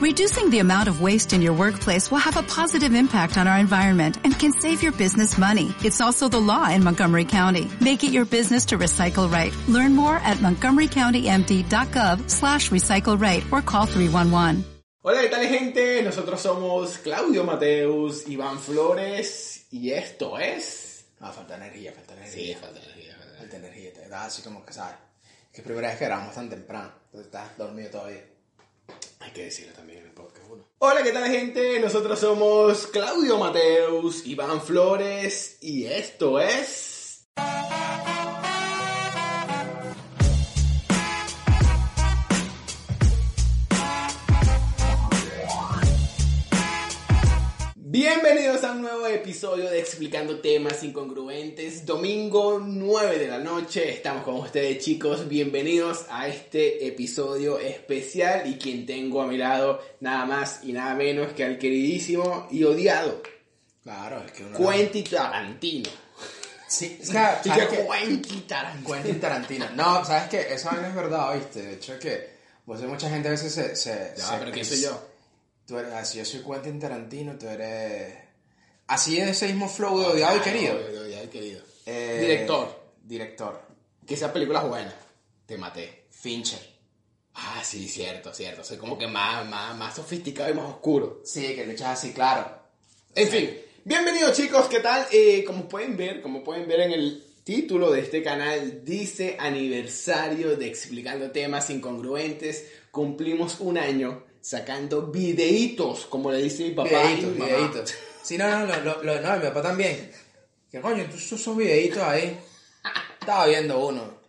Reducing the amount of waste in your workplace will have a positive impact on our environment and can save your business money. It's also the law in Montgomery County. Make it your business to recycle right. Learn more at montgomerycountymd.gov slash recycle right or call 311. Hola, ¿qué tal gente? Nosotros somos Claudio Mateus, Iván Flores y esto es... Ah, falta energía, falta energía. Sí, falta energía. falta energía. Falta energía, te así como que sabes. Que primera vez que grabamos tan temprano, entonces estás dormido todavía. Hay que decirlo también en el podcast uno. Hola, ¿qué tal gente? Nosotros somos Claudio Mateus, Iván Flores y esto es... Bienvenidos a un nuevo episodio de Explicando Temas Incongruentes. Domingo 9 de la noche. Estamos con ustedes chicos. Bienvenidos a este episodio especial y quien tengo a mi lado nada más y nada menos que al queridísimo y odiado Claro, es que uno... Quentin Tarantino. Sí, es que, Así ¿sabes que? Quentin Tarantino. Quentin Tarantino. No, ¿sabes qué? Eso no es verdad, ¿viste? De hecho, es que pues mucha gente a veces se... se Ya, se- pero ¿quién soy yo? Tú eres, así yo soy Quentin Tarantino, tú eres... Así en ese mismo flow de odiado y querido. Odiado, odiado y querido. Eh, Director. Director. Que esa película es buena. Te maté. Fincher. Ah, sí, cierto, cierto. Soy como que más, más, más sofisticado y más oscuro. Sí, que le echas así, claro. En fin, bienvenidos chicos, ¿qué tal? Eh, como pueden ver, como pueden ver en el título de este canal, dice aniversario de Explicando Temas Incongruentes. Cumplimos un año sacando videitos, como le dice mi papá. y Videitos, mi videitos. Sí, no, no, lo, lo, lo- no, mi papá también. Que coño, tú esos videitos ahí. Estaba viendo uno.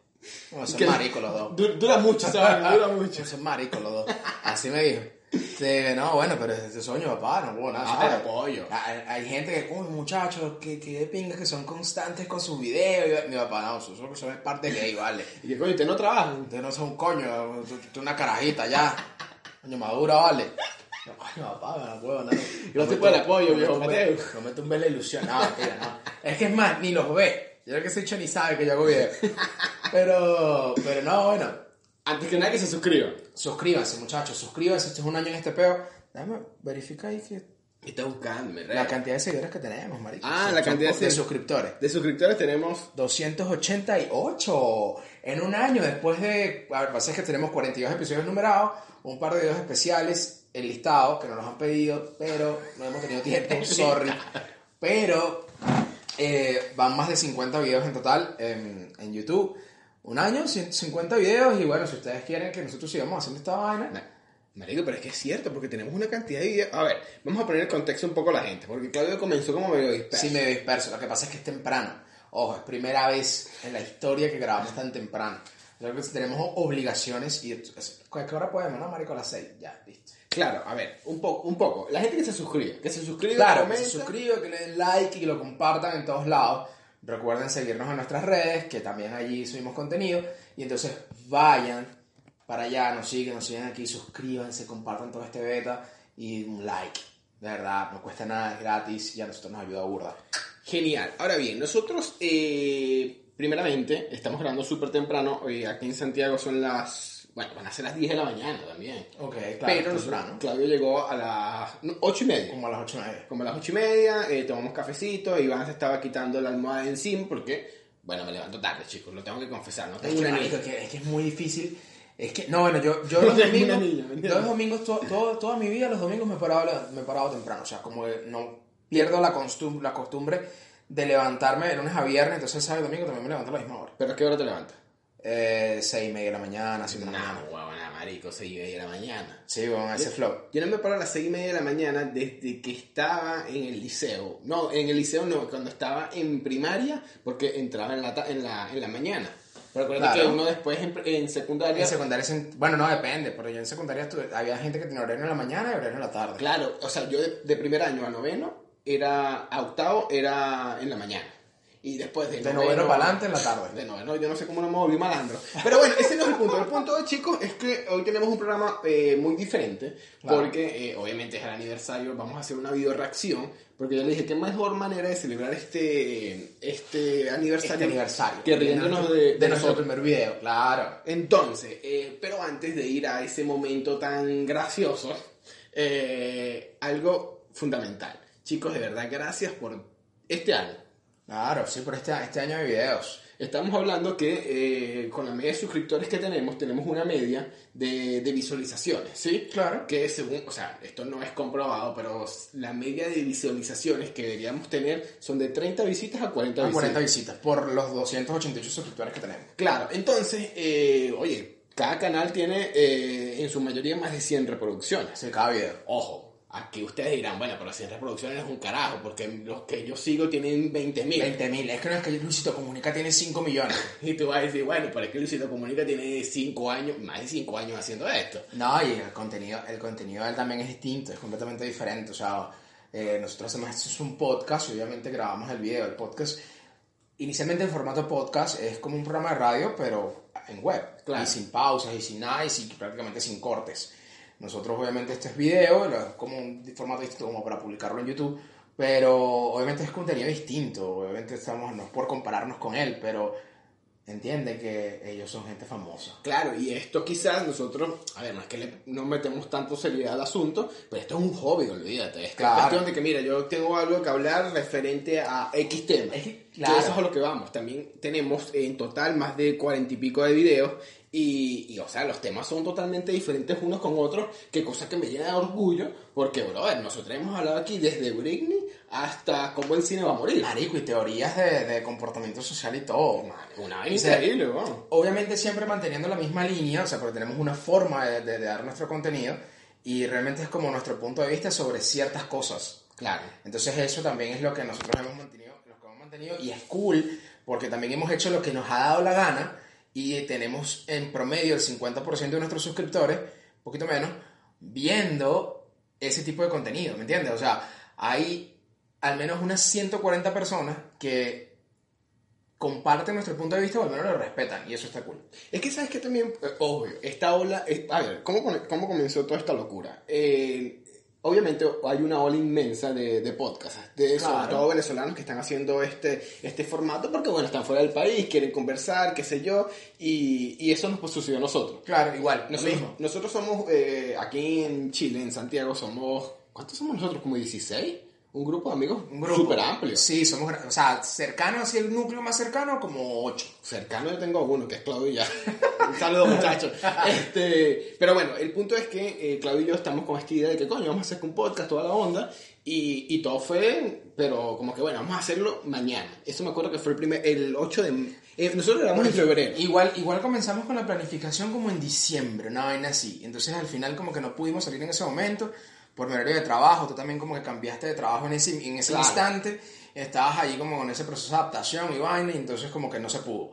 No, son maricos los dos. Du- Dura mucho, ¿sabes? Dura mucho. Son maricos los dos. Así me dijo. Sí, no, bueno, pero es de sueño, papá, no puedo nada. Ah, ¿sabes? te apoyo. Hay, hay gente que, como muchachos, que, que de pingas que son constantes con sus videos. Y mi papá, no, eso, eso es parte gay, vale. Y que coño, ¿usted no trabaja? Usted no son un coño, tú, tú una carajita ya. Coño, madura, vale. No, coño, papá, me la puedo, no. Yo te puedo el apoyo, viejo No Mateo. no me tumbe la ilusión. No, no. Es que es más, ni los ve. Yo creo que ese hecho ni sabe que yo hago videos. Pero, pero no, bueno. Antes que nada que se suscriba. Suscríbanse, muchachos, suscríbanse. Este es un año en este peo. Déjame verificar ahí que ¿Qué está buscando, la cantidad de seguidores que tenemos, marico. Ah, la cantidad de, de- suscriptores. De suscriptores tenemos 288 en un año después de, a ver, pasa es que tenemos 42 episodios numerados, un par de videos especiales, el listado, que no nos han pedido, pero no hemos tenido tiempo, sorry, pero eh, van más de 50 videos en total en, en YouTube, un año, 150 videos, y bueno, si ustedes quieren que nosotros sigamos haciendo esta vaina, Marico, pero es que es cierto, porque tenemos una cantidad de videos. A ver, vamos a poner el contexto un poco a la gente, porque Claudio comenzó como medio disperso. sí me disperso, lo que pasa es que es temprano, ojo, es primera vez en la historia que grabamos tan temprano. Creo que tenemos obligaciones y... ¿A qué hora podemos, no, marico? A las 6, ya, listo. Claro, a ver, un poco, un poco. La gente que se suscribe, que se suscribe, Claro, que se suscriban, que le den like y que lo compartan en todos lados. Recuerden seguirnos en nuestras redes, que también allí subimos contenido. Y entonces vayan para allá, nos siguen, nos siguen aquí, suscríbanse, compartan todo este beta y un like. De verdad, no cuesta nada, es gratis y a nosotros nos ayuda burda. Genial. Ahora bien, nosotros, eh, primeramente, estamos grabando súper temprano. Hoy aquí en Santiago son las. Bueno, van a ser las 10 de la mañana también. Ok, claro, Pero temprano. Claudio llegó a las 8 y media. Como a las 8 o 9. Como a las 8 y media, eh, tomamos cafecito. Iván se estaba quitando la almohada de encima porque, bueno, me levanto tarde, chicos, lo tengo que confesar. No Es tengo que, una niña. que, es que es muy difícil. Es que, no, bueno, yo, yo los domingos, niña, los domingos to- todo- toda mi vida, los domingos me he parado, me he parado temprano. O sea, como que no pierdo la, costum- la costumbre de levantarme de lunes a viernes, entonces el sábado y domingo también me levanto a la misma hora. ¿Pero a qué hora te levantas? Eh, seis y media de la mañana, siete de la mañana. huevona, marico, 6 y media de la mañana. Sí, con ese flow. Yo no me paro a las 6 y media de la mañana desde que estaba en el liceo. No, en el liceo no, cuando estaba en primaria, porque entraba en la, en la, en la mañana. Pero acuérdate Claro. que uno después en, en secundaria... En secundaria, bueno, no depende, pero yo en secundaria estuve- había gente que tenía horario en la mañana y horario en la tarde. Claro, o sea, yo de, de primer año a noveno, era a octavo, era en la mañana. Y después de, De noveno para adelante en la tarde. De noveno, yo no sé cómo no me volví malandro. Pero bueno, ese no es el punto. El punto, chicos, es que hoy tenemos un programa eh, muy diferente. Claro. Porque eh, obviamente es el aniversario, vamos a hacer una video reacción. Porque yo le dije, qué mejor manera de celebrar este, este aniversario. Este aniversario. Que riéndonos de, de, de nuestro primer video, claro. Entonces, eh, pero antes de ir a ese momento tan gracioso, Eh, algo fundamental. Chicos, de verdad, gracias por este año. Claro, sí, por este, este año de videos. Estamos hablando que eh, con la media de suscriptores que tenemos, tenemos una media de, de visualizaciones, ¿sí? Claro. Que según, o sea, esto no es comprobado, pero la media de visualizaciones que deberíamos tener son de 30 visitas a 40 A visitas. 40 visitas por los 288 suscriptores que tenemos. Claro, entonces, eh, oye, cada canal tiene en su mayoría más de 100 reproducciones. Sí, cada video. Ojo, aquí ustedes dirán, bueno, pero 100 reproducciones es un carajo, porque los que yo sigo tienen 20 mil. 20 mil. Es que no es que Luisito Comunica tiene 5 millones. Y tú vas a decir, bueno, pero es que Luisito Comunica tiene 5 años, más de 5 años haciendo esto. No, y el contenido, el contenido de él también es distinto, es completamente diferente. O sea, eh, nosotros hacemos esto es un podcast y obviamente grabamos el video. El podcast, inicialmente en formato podcast, es como un programa de radio, pero en web. Claro. Y sin pausas y sin nada y sin- prácticamente sin cortes. Nosotros obviamente este es video, es como un formato distinto como para publicarlo en YouTube, pero obviamente es contenido distinto, obviamente estamos, no es por compararnos con él, pero entiende que ellos son gente famosa. Claro, y esto quizás nosotros, a ver, no es que le, no metemos tanto seriedad al asunto, pero esto es un hobby, olvídate. Es Claro. cuestión de que, mira, yo tengo algo que hablar referente a X tema. Es que, claro. eso es a lo que vamos. También tenemos en total más de cuarenta y pico de videos. Y, y, o sea, los temas son totalmente diferentes unos con otros, que cosa que me llena de orgullo, porque, brother, nosotros hemos hablado aquí desde Britney hasta cómo el cine va a morir. Marico, y teorías de, de comportamiento social y todo. Una vaina O sea, increíble. Obviamente siempre manteniendo la misma línea, o sea, porque tenemos una forma de, de- de dar nuestro contenido y realmente es como nuestro punto de vista sobre ciertas cosas. Claro. Entonces eso también es lo que nosotros hemos mantenido, lo que hemos mantenido y es cool porque también hemos hecho lo que nos ha dado la gana y tenemos en promedio el 50% de nuestros suscriptores, un poquito menos, viendo ese tipo de contenido, ¿me entiendes? O sea, hay al menos unas 140 personas que comparten nuestro punto de vista o al menos lo respetan y eso está cool. Es que sabes que también, eh, obvio, esta ola, es- a ver, ¿cómo, ¿cómo comenzó toda esta locura? Eh, obviamente hay una ola inmensa de, de podcasts, de sobre Claro. todo venezolanos que están haciendo este, este formato porque, bueno, están fuera del país, quieren conversar, qué sé yo, y, y eso nos pues, sucedió a nosotros. Claro, igual, Nosotros, mismo. nosotros somos, eh, aquí en Chile, en Santiago, somos, ¿cuántos somos nosotros? ¿Como 16? Un grupo de amigos Un grupo súper amplio. Sí, somos, o sea, cercanos, así el núcleo más cercano, como 8. Cercano yo tengo uno, que es Claudio y ya. Un saludo, muchachos. Este, pero bueno, el punto es que eh, Claudio y yo estamos con esta idea de que, coño, vamos a hacer un podcast, toda la onda. Y, y todo fue, pero como que, bueno, vamos a hacerlo mañana. Eso me acuerdo que fue el primer, el 8 de... eh, nosotros grabamos en febrero. Igual, igual comenzamos con la planificación como en diciembre, una vaina así. Entonces al final como que no pudimos salir en ese momento por mi horario de trabajo. Tú también como que cambiaste de trabajo en ese, en ese Claro. instante. Estabas allí como con ese proceso de adaptación y vaina y entonces como que no se pudo.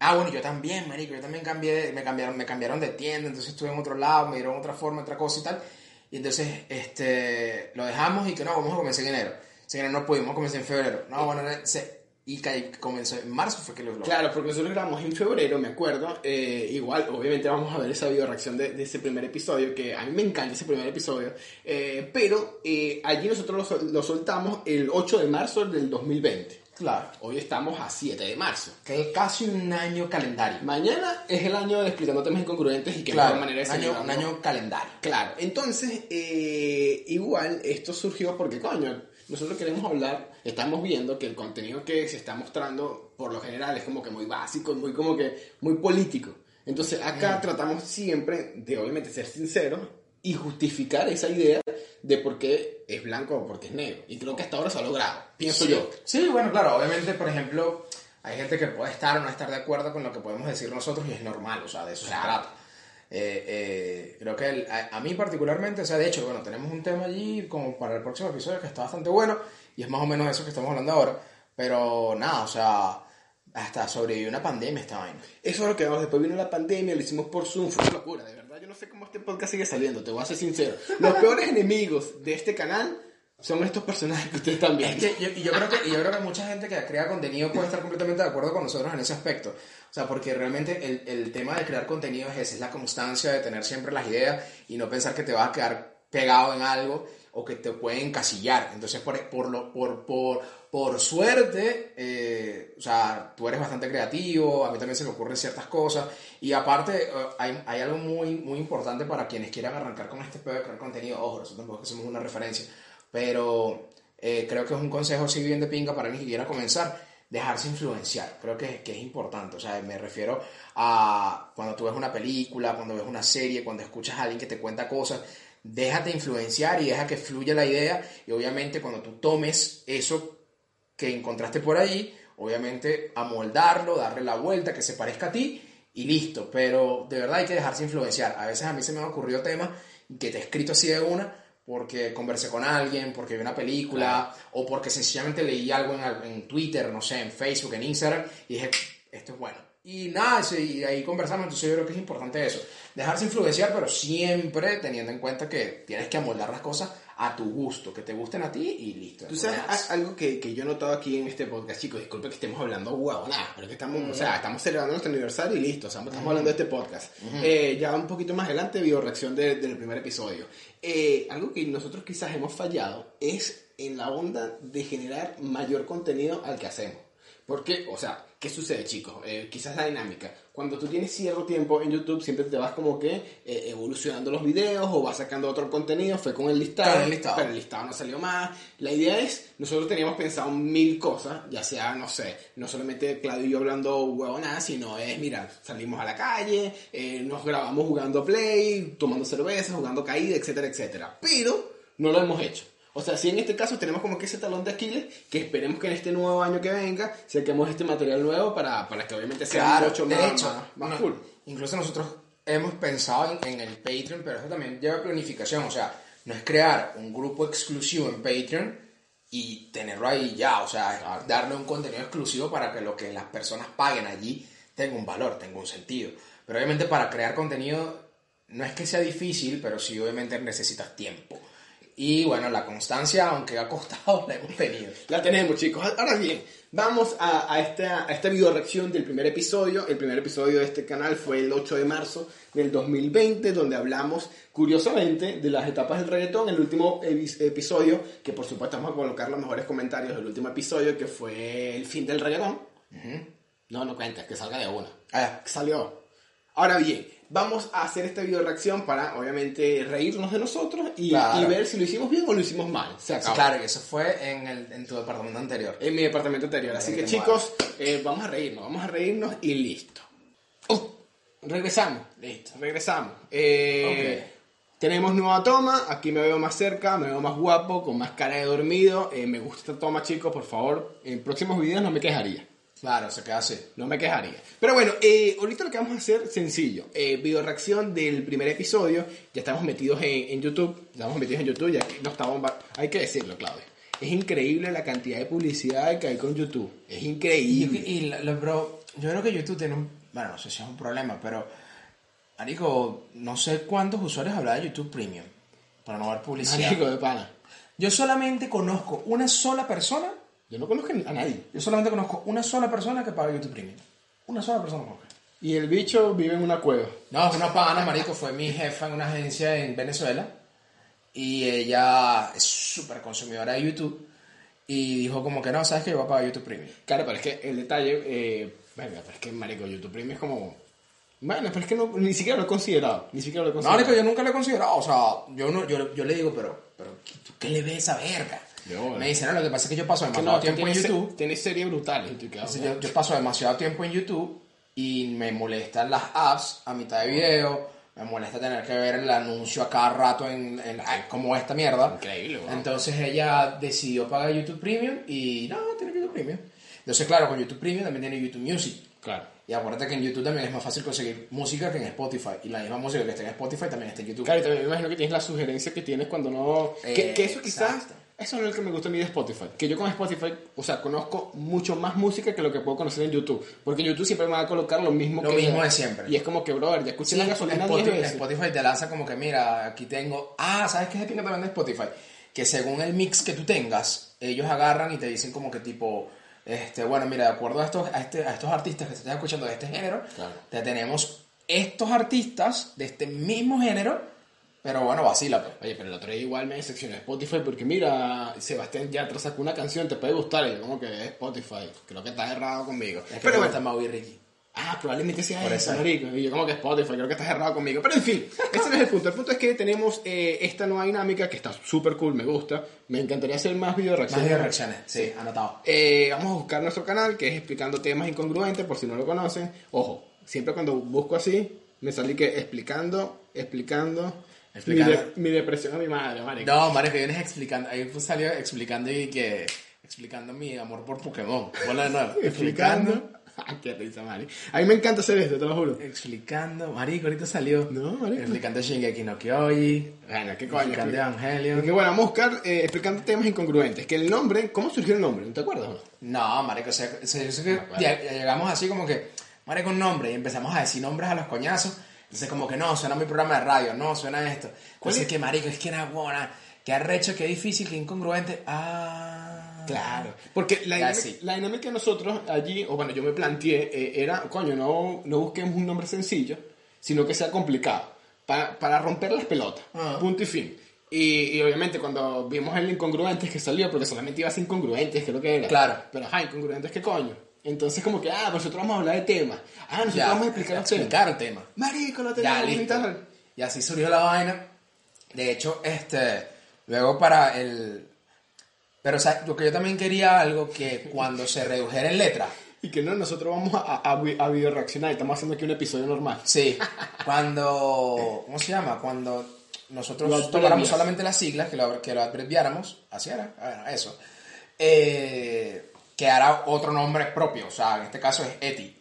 Ah, bueno, yo también, marico, yo también cambié, me cambiaron, me cambiaron de tienda, entonces estuve en otro lado, me dieron otra forma, otra cosa y tal. Y entonces, este, lo dejamos y que no, vamos a comenzar en enero. Si enero no pudimos, comenzar en febrero. No, bueno, se, y comenzó en marzo fue que lo. Claro, porque nosotros grabamos en febrero, me acuerdo. eh, igual, obviamente vamos a ver esa video reacción de, de ese primer episodio, que a mí me encanta ese primer episodio. eh, pero eh, allí nosotros lo, lo soltamos el 8 de marzo del 2020. Claro. Hoy estamos a 7 de marzo. Que es casi un año calendario. Mañana es el año de explicando temas incongruentes y que Claro, mejor manera de un año, un año calendario. Claro, entonces, eh, igual esto surgió porque, coño, nosotros queremos hablar, estamos viendo que el contenido que se está mostrando, por lo general, es como que muy básico, muy como que, muy político. Entonces, acá tratamos siempre de, obviamente, ser sinceros y justificar esa idea de por qué es blanco o por qué es negro. Y creo que hasta ahora se ha logrado, pienso Sí. yo. Sí, bueno, claro, obviamente, por ejemplo, hay gente que puede estar o no estar de acuerdo con lo que podemos decir nosotros y es normal, o sea, de eso Claro. se trata. Eh, eh, creo que el- a, a mí particularmente, o sea, de hecho, bueno, tenemos un tema allí como para el próximo episodio que está bastante bueno y es más o menos eso que estamos hablando ahora, pero nada, o sea, hasta sobrevivió una pandemia esta vaina. Eso es lo que vamos. Después vino la pandemia, lo hicimos por Zoom, fue una locura, de verdad. Yo no sé cómo este podcast sigue saliendo, te voy a ser sincero. Los peores enemigos de este canal son estos personajes que ustedes están Es viendo. que yo, y yo creo que y yo creo que mucha gente que crea contenido puede estar completamente de acuerdo con nosotros en ese aspecto. O sea, porque realmente el, el tema de crear contenido es ese, es la constancia de tener siempre las ideas y no pensar que te vas a quedar pegado en algo o que te pueden encasillar. Entonces, por, por, lo, por, por, por suerte, eh, o sea, tú eres bastante creativo, a mí también se me ocurren ciertas cosas. Y aparte, eh, hay, hay, algo muy, muy importante para quienes quieran arrancar con este pedo de crear contenido. Ojo, nosotros tampoco hacemos una referencia, pero eh, creo que es un consejo así bien de pinga para ni siquiera comenzar. Dejarse influenciar, creo que, que es importante. O sea, me refiero a cuando tú ves una película, cuando ves una serie, cuando escuchas a alguien que te cuenta cosas, déjate influenciar y deja que fluya la idea y obviamente cuando tú tomes eso que encontraste por ahí, obviamente amoldarlo, darle la vuelta, que se parezca a ti y listo, pero de verdad hay que dejarse influenciar. A veces a mí se me han ocurrido temas que te he escrito así de una porque conversé con alguien, porque vi una película o porque sencillamente leí algo en, en Twitter, no sé, en Facebook, en Instagram y dije, esto es bueno y nada, y ahí conversamos, entonces yo creo que es importante eso, dejarse influenciar, pero siempre teniendo en cuenta que tienes que amoldar las cosas a tu gusto, que te gusten a ti y listo. Tú sabes algo que, que, yo he notado aquí en este podcast, chicos, disculpe que estemos hablando nada, pero que estamos, o sea, estamos celebrando nuestro aniversario y listo, o sea, estamos hablando de este podcast. eh, ya un poquito más adelante, video reacción de, del primer episodio. Eh, algo que nosotros quizás hemos fallado es en la onda de generar mayor contenido al que hacemos. Porque, o sea, ¿qué sucede, chicos? Eh, quizás la dinámica. Cuando tú tienes cierto tiempo en YouTube, siempre te vas como que eh, evolucionando los videos o vas sacando otro contenido. Fue con el listado, el listado, pero el listado no salió más. La idea es, nosotros teníamos pensado mil cosas, ya sea, no sé, no solamente Claudio y yo hablando huevonada, sino es, mira, salimos a la calle, eh, nos grabamos jugando Play, tomando cerveza, jugando caída, etcétera, etcétera. Pero no lo hemos hecho. O sea, si en este caso tenemos como que ese talón de Aquiles, que esperemos que en este nuevo año que venga saquemos este material nuevo para, para que obviamente sea claro, mucho más, hecho, más, más no, cool. Incluso nosotros hemos pensado en, en, el Patreon, pero eso también lleva planificación. O sea, no es crear un grupo exclusivo en Patreon y tenerlo ahí ya. O sea, darle un contenido exclusivo para que lo que las personas paguen allí tenga un valor, tenga un sentido. Pero obviamente para crear contenido no es que sea difícil, pero sí obviamente necesitas tiempo. Y bueno, la constancia, aunque ha costado, la hemos tenido. La tenemos, chicos. Ahora bien, vamos a, a, esta, a esta video reacción del primer episodio. El primer episodio de este canal fue el 8 de marzo del 2020, donde hablamos, curiosamente, de las etapas del reggaetón. El último episodio, que por supuesto vamos a colocar los mejores comentarios del último episodio, que fue el fin del reggaetón. Uh -huh. No, no cuenta, que salga de una. Ah, salió. Ahora bien, vamos a hacer esta video reacción para obviamente reírnos de nosotros y, claro. y, ver si lo hicimos bien o lo hicimos mal. Se acabó. Claro, y eso fue en, el, en, tu departamento anterior. En mi departamento anterior. Así que chicos, eh, vamos a reírnos, vamos a reírnos y listo. Uh, regresamos, listo, regresamos. Eh, okay. Tenemos nueva toma, aquí me veo más cerca, me veo más guapo, con más cara de dormido. Eh, me gusta esta toma, chicos, por favor. En próximos videos no me quejaría. Claro, se queda así. No me quejaría. Pero bueno, eh, ahorita lo que vamos a hacer sencillo. Eh, video reacción del primer episodio. Ya estamos metidos en, en YouTube. Estamos metidos en YouTube. Ya que no estamos. Hay que decirlo, Claudio. Es increíble la cantidad de publicidad que hay con YouTube. Es increíble. Y, y lo, bro, yo creo que YouTube tiene un. Bueno, no sé si es un problema, pero. Marico, no sé cuántos usuarios habrá de YouTube Premium. Para no ver publicidad. Marico, de pana. Yo solamente conozco una sola persona yo no conozco a nadie. Yo solamente conozco una sola persona que paga YouTube Premium. Una sola persona conozco. Y el bicho vive en una cueva. No, es una pana, marico. Fue mi jefa en una agencia en Venezuela. Y ella es súper consumidora de YouTube. Y dijo como que no, ¿sabes que Yo voy a pagar YouTube Premium. Claro, pero es que el detalle... Eh, venga, pero es que, marico, YouTube Premium es como... Bueno, pero es que no, ni siquiera lo he considerado. Ni siquiera lo he considerado. No, marico, yo nunca lo he considerado. O sea, yo, no, yo, yo le digo, pero, pero ¿qué le ves a esa verga? Yo, me dicen, no, lo que pasa es que yo paso demasiado no, tiempo en YouTube. Tienes series brutales. Entonces, yo, yo, paso demasiado tiempo en YouTube y me molestan las apps a mitad de video. Me molesta tener que ver el anuncio a cada rato en, en, en como esta mierda. Increíble, wow. Entonces ella decidió pagar YouTube Premium y no, tiene YouTube Premium. Entonces, claro, con YouTube Premium también tiene YouTube Music. Claro. Y acuérdate que en YouTube también es más fácil conseguir música que en Spotify. Y la misma música que está en Spotify también está en YouTube. Claro, y también me imagino que tienes la sugerencia que tienes cuando no... Eh, que, que, eso quizás... exacto. Eso es lo que me gusta a mí de Spotify. Que yo con Spotify, o sea, conozco mucho más música que lo que puedo conocer en YouTube. Porque en YouTube siempre me va a colocar lo mismo lo que... mismo de siempre. Y es como que, brother, ya escuché Sí, la gasolina Spotify, 10 veces. Spotify te lanza como que, mira, aquí tengo... Ah, ¿sabes qué es el también de Spotify? Que según el mix que tú tengas, ellos agarran y te dicen como que tipo... Este, bueno, mira, de acuerdo a estos, a, este, a estos artistas que se están escuchando de este género, Claro. te tenemos estos artistas de este mismo género Pero bueno, vacila, pues. Oye, pero el otro día igual me decepcionó Spotify porque mira, Sebastián Yatra sacó una canción, te puede gustar, y yo como que es Spotify, creo que estás errado conmigo. Es que pero me bueno, gusta Mau y Ricky. Ah, probablemente sea Por eso, marico. Y yo como que Spotify, creo que estás errado conmigo. Pero en fin, ese no es el punto. El punto es que tenemos eh, esta nueva dinámica que está súper cool, me gusta. Me encantaría hacer más video Más reacciones. de reacciones, sí, anotado. Eh, vamos a buscar nuestro canal que es explicando temas incongruentes, por si no lo conocen. Ojo, siempre cuando busco así, me salí que explicando, explicando, Explicando. Mi, de- mi depresión a mi madre, marico. No, Mario, que vienes explicando. Ahí pues salió explicando y que. Explicando mi amor por Pokémon. Ponlo de nuevo. Explicando. Ah, qué risa, marico. A mí me encanta hacer esto, te lo juro. Explicando. Marico, ahorita salió. No, marico. Explicando Shingeki no Kyoji. Bueno, qué coño. Explicando explica- Evangelion. Porque bueno, vamos a buscar eh, explicando temas incongruentes. Que el nombre, ¿cómo surgió el nombre? ¿No te acuerdas o no? No, marico, o sea, o sea, yo sé que ya llegamos así como que, marico, un nombre, y empezamos a decir nombres a los coñazos, entonces como que no, suena mi programa de radio, no, suena esto. ¿Cuál Entonces es? que, marico, es que era buena, que arrecho, que difícil, que incongruente, ah... Claro, porque la dinámica, sí. la dinámica que nosotros allí, o bueno, yo me planteé, eh, era, coño, no, no busquemos un nombre sencillo, sino que sea complicado, para, para romper las pelotas, Ah. punto y fin. Y, y obviamente cuando vimos el incongruentes que salió, porque solamente iba a ser incongruentes, creo que era. Claro. Pero, ajá, incongruentes, ¿qué coño? Entonces como que, ah, nosotros vamos a hablar de temas. Ah, nosotros Ya, vamos a explicar los temas. explicar el tema. Marico, lo Ya, tenemos y listo. tal. Y así surgió la vaina. De hecho, este, luego para el... Pero, o sea, lo que yo también quería algo que cuando se redujera en letra, Y que no, nosotros vamos a, a, a video reaccionar, estamos haciendo aquí un episodio normal. Sí, cuando. ¿Cómo se llama? Cuando nosotros tomáramos solamente las siglas, que lo, que lo abreviáramos, así era, bueno, eso, eh, que hará otro nombre propio, o sea, en este caso es Eti.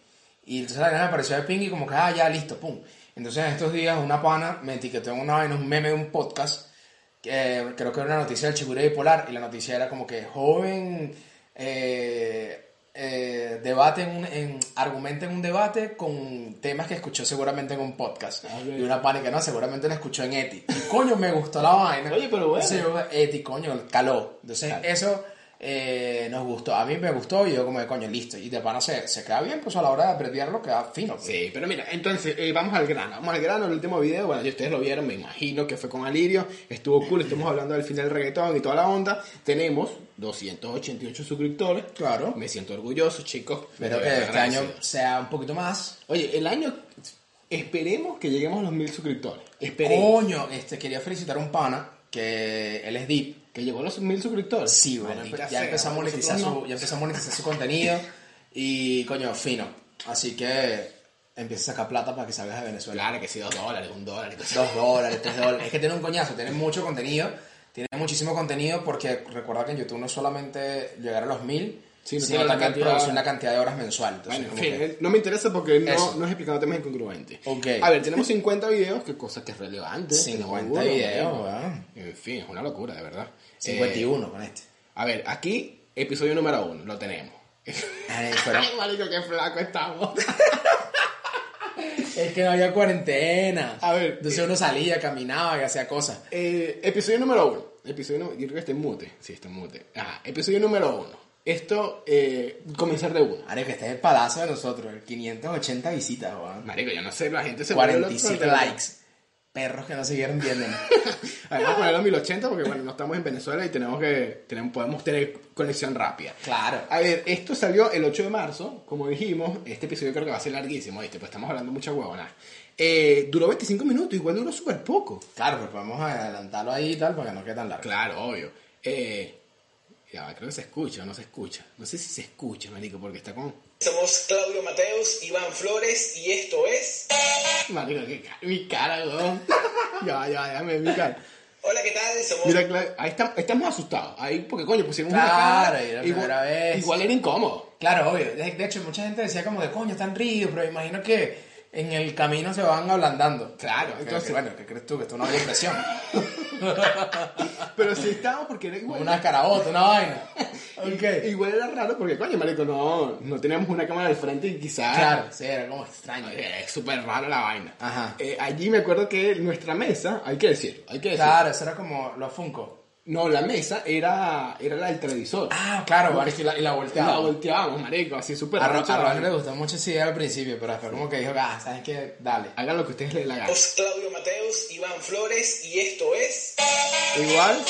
Y entonces la vaina me pareció de ping y como que, ah, ya, listo, pum. Entonces en estos días una pana me etiquetó en una vaina, un meme de un podcast, que creo que era una noticia del Chigure Bipolar, y la noticia era como que joven eh, eh, debate en un, en, argumenta en un debate con temas que escuchó seguramente en un podcast. Ah. Y una pana que no, seguramente la escuchó en Eti. Y coño, me gustó la vaina. Oye, pero bueno. Entonces yo, Eti, coño, caló. Entonces Claro. eso eh, nos gustó. A mí me gustó y yo como de coño, listo. Y de pana se, se queda bien, pues a la hora de abreviarlo queda fino. pues. Sí, pero mira, entonces eh, vamos al grano. Vamos al grano, el último video. Bueno, ya ustedes lo vieron, me imagino que fue con Alirio. Estuvo cool, estamos hablando del final del reggaetón y toda la onda. Tenemos 288 suscriptores. Claro. Me siento orgulloso, chicos. Pero que este año sea un poquito más. Oye, el año. Esperemos que lleguemos a los mil suscriptores. Esperemos. Coño, este, quería felicitar a un pana que él es deep. Que llegó a los mil suscriptores. Sí, bueno, ya empezó a monetizar su, ya empezó a monetizar su contenido y coño, fino. Así que empieza a sacar plata para que salgas de Venezuela. Claro que sí, dos dólares, un dólar. Dos dólares, tres dólares. Es que tiene un coñazo, tiene mucho contenido. Tiene muchísimo contenido porque recuerda que en YouTube no solamente llegar a los mil, Sí, no la también cantidad- producir una cantidad de horas mensual. Entonces, Bueno, en fin, que- eh, no me interesa porque no, Eso. no es explicando temas incongruentes. Ok. A ver, tenemos 50 videos, que cosa que es relevante. 50 tenemos uno, videos. En fin, es una locura, de verdad. 51 con este. Eh, a ver, aquí, episodio número uno, lo tenemos. Ay, fueron- Ay, marico, qué flaco estamos. es que no había cuarentena. A ver, Entonces uno salía, caminaba y hacía cosas. Eh, episodio número uno. Episodio número, yo creo que está en mute. Sí, está en mute. Ajá, episodio número uno. Esto, eh, comenzar de uno. Marico, este es el palazo de nosotros, el 580 visitas, weón. Marico, yo no sé, la gente se vuelve loca 47 alrededor. likes. Perros que no siguieron viendo. Vamos a ponerlo a 1080 porque, bueno, no estamos en Venezuela y tenemos que, tenemos, podemos tener conexión rápida. Claro. A ver, esto salió el 8 de marzo, como dijimos. Este episodio creo que va a ser larguísimo, ¿viste? Pues estamos hablando mucha huevona. Eh, duró 25 minutos, igual duró súper poco. Claro, pues podemos adelantarlo ahí y tal para que no quede tan largo. Claro, obvio. Eh, ya, creo que se escucha o no se escucha. No sé si se escucha, marico, porque está con... Somos Claudio Mateos, Iván Flores y esto es... Marico, qué cara, mi cara, weón. ya, ya, déjame ver mi cara. Hola, ¿qué tal? Somos... Mira, Cla- ahí está- estamos asustados. Ahí, porque coño, pusimos una Claro, cara. y era la igual, primera vez. igual era incómodo. Claro, obvio. De, de hecho, mucha gente decía como de coño, están ríos, pero imagino que en el camino se van ablandando. Claro, entonces, entonces- bueno, ¿qué crees tú? Que esto no hay impresión. Pero sí estábamos porque era igual. una carabota, una vaina. Ok. Igual era raro porque, coño, marico, no, no teníamos una cámara al frente y quizás... Claro, sí, era como extraño. Es súper raro la vaina. Ajá. Eh, allí me acuerdo que nuestra mesa, hay que decir, hay que decir. Claro, eso era como los Funko. No, la mesa era, era la del televisor. Ah, claro, marico, y la, y la la volteaba. volteábamos, marico, así súper A Ro- a la le gustó mucho esa idea al principio, pero después como que dijo, ah, ¿sabes qué? Dale. Hagan lo que ustedes les la gana. Claudio Mateus, Iván Flores y esto es... Igual,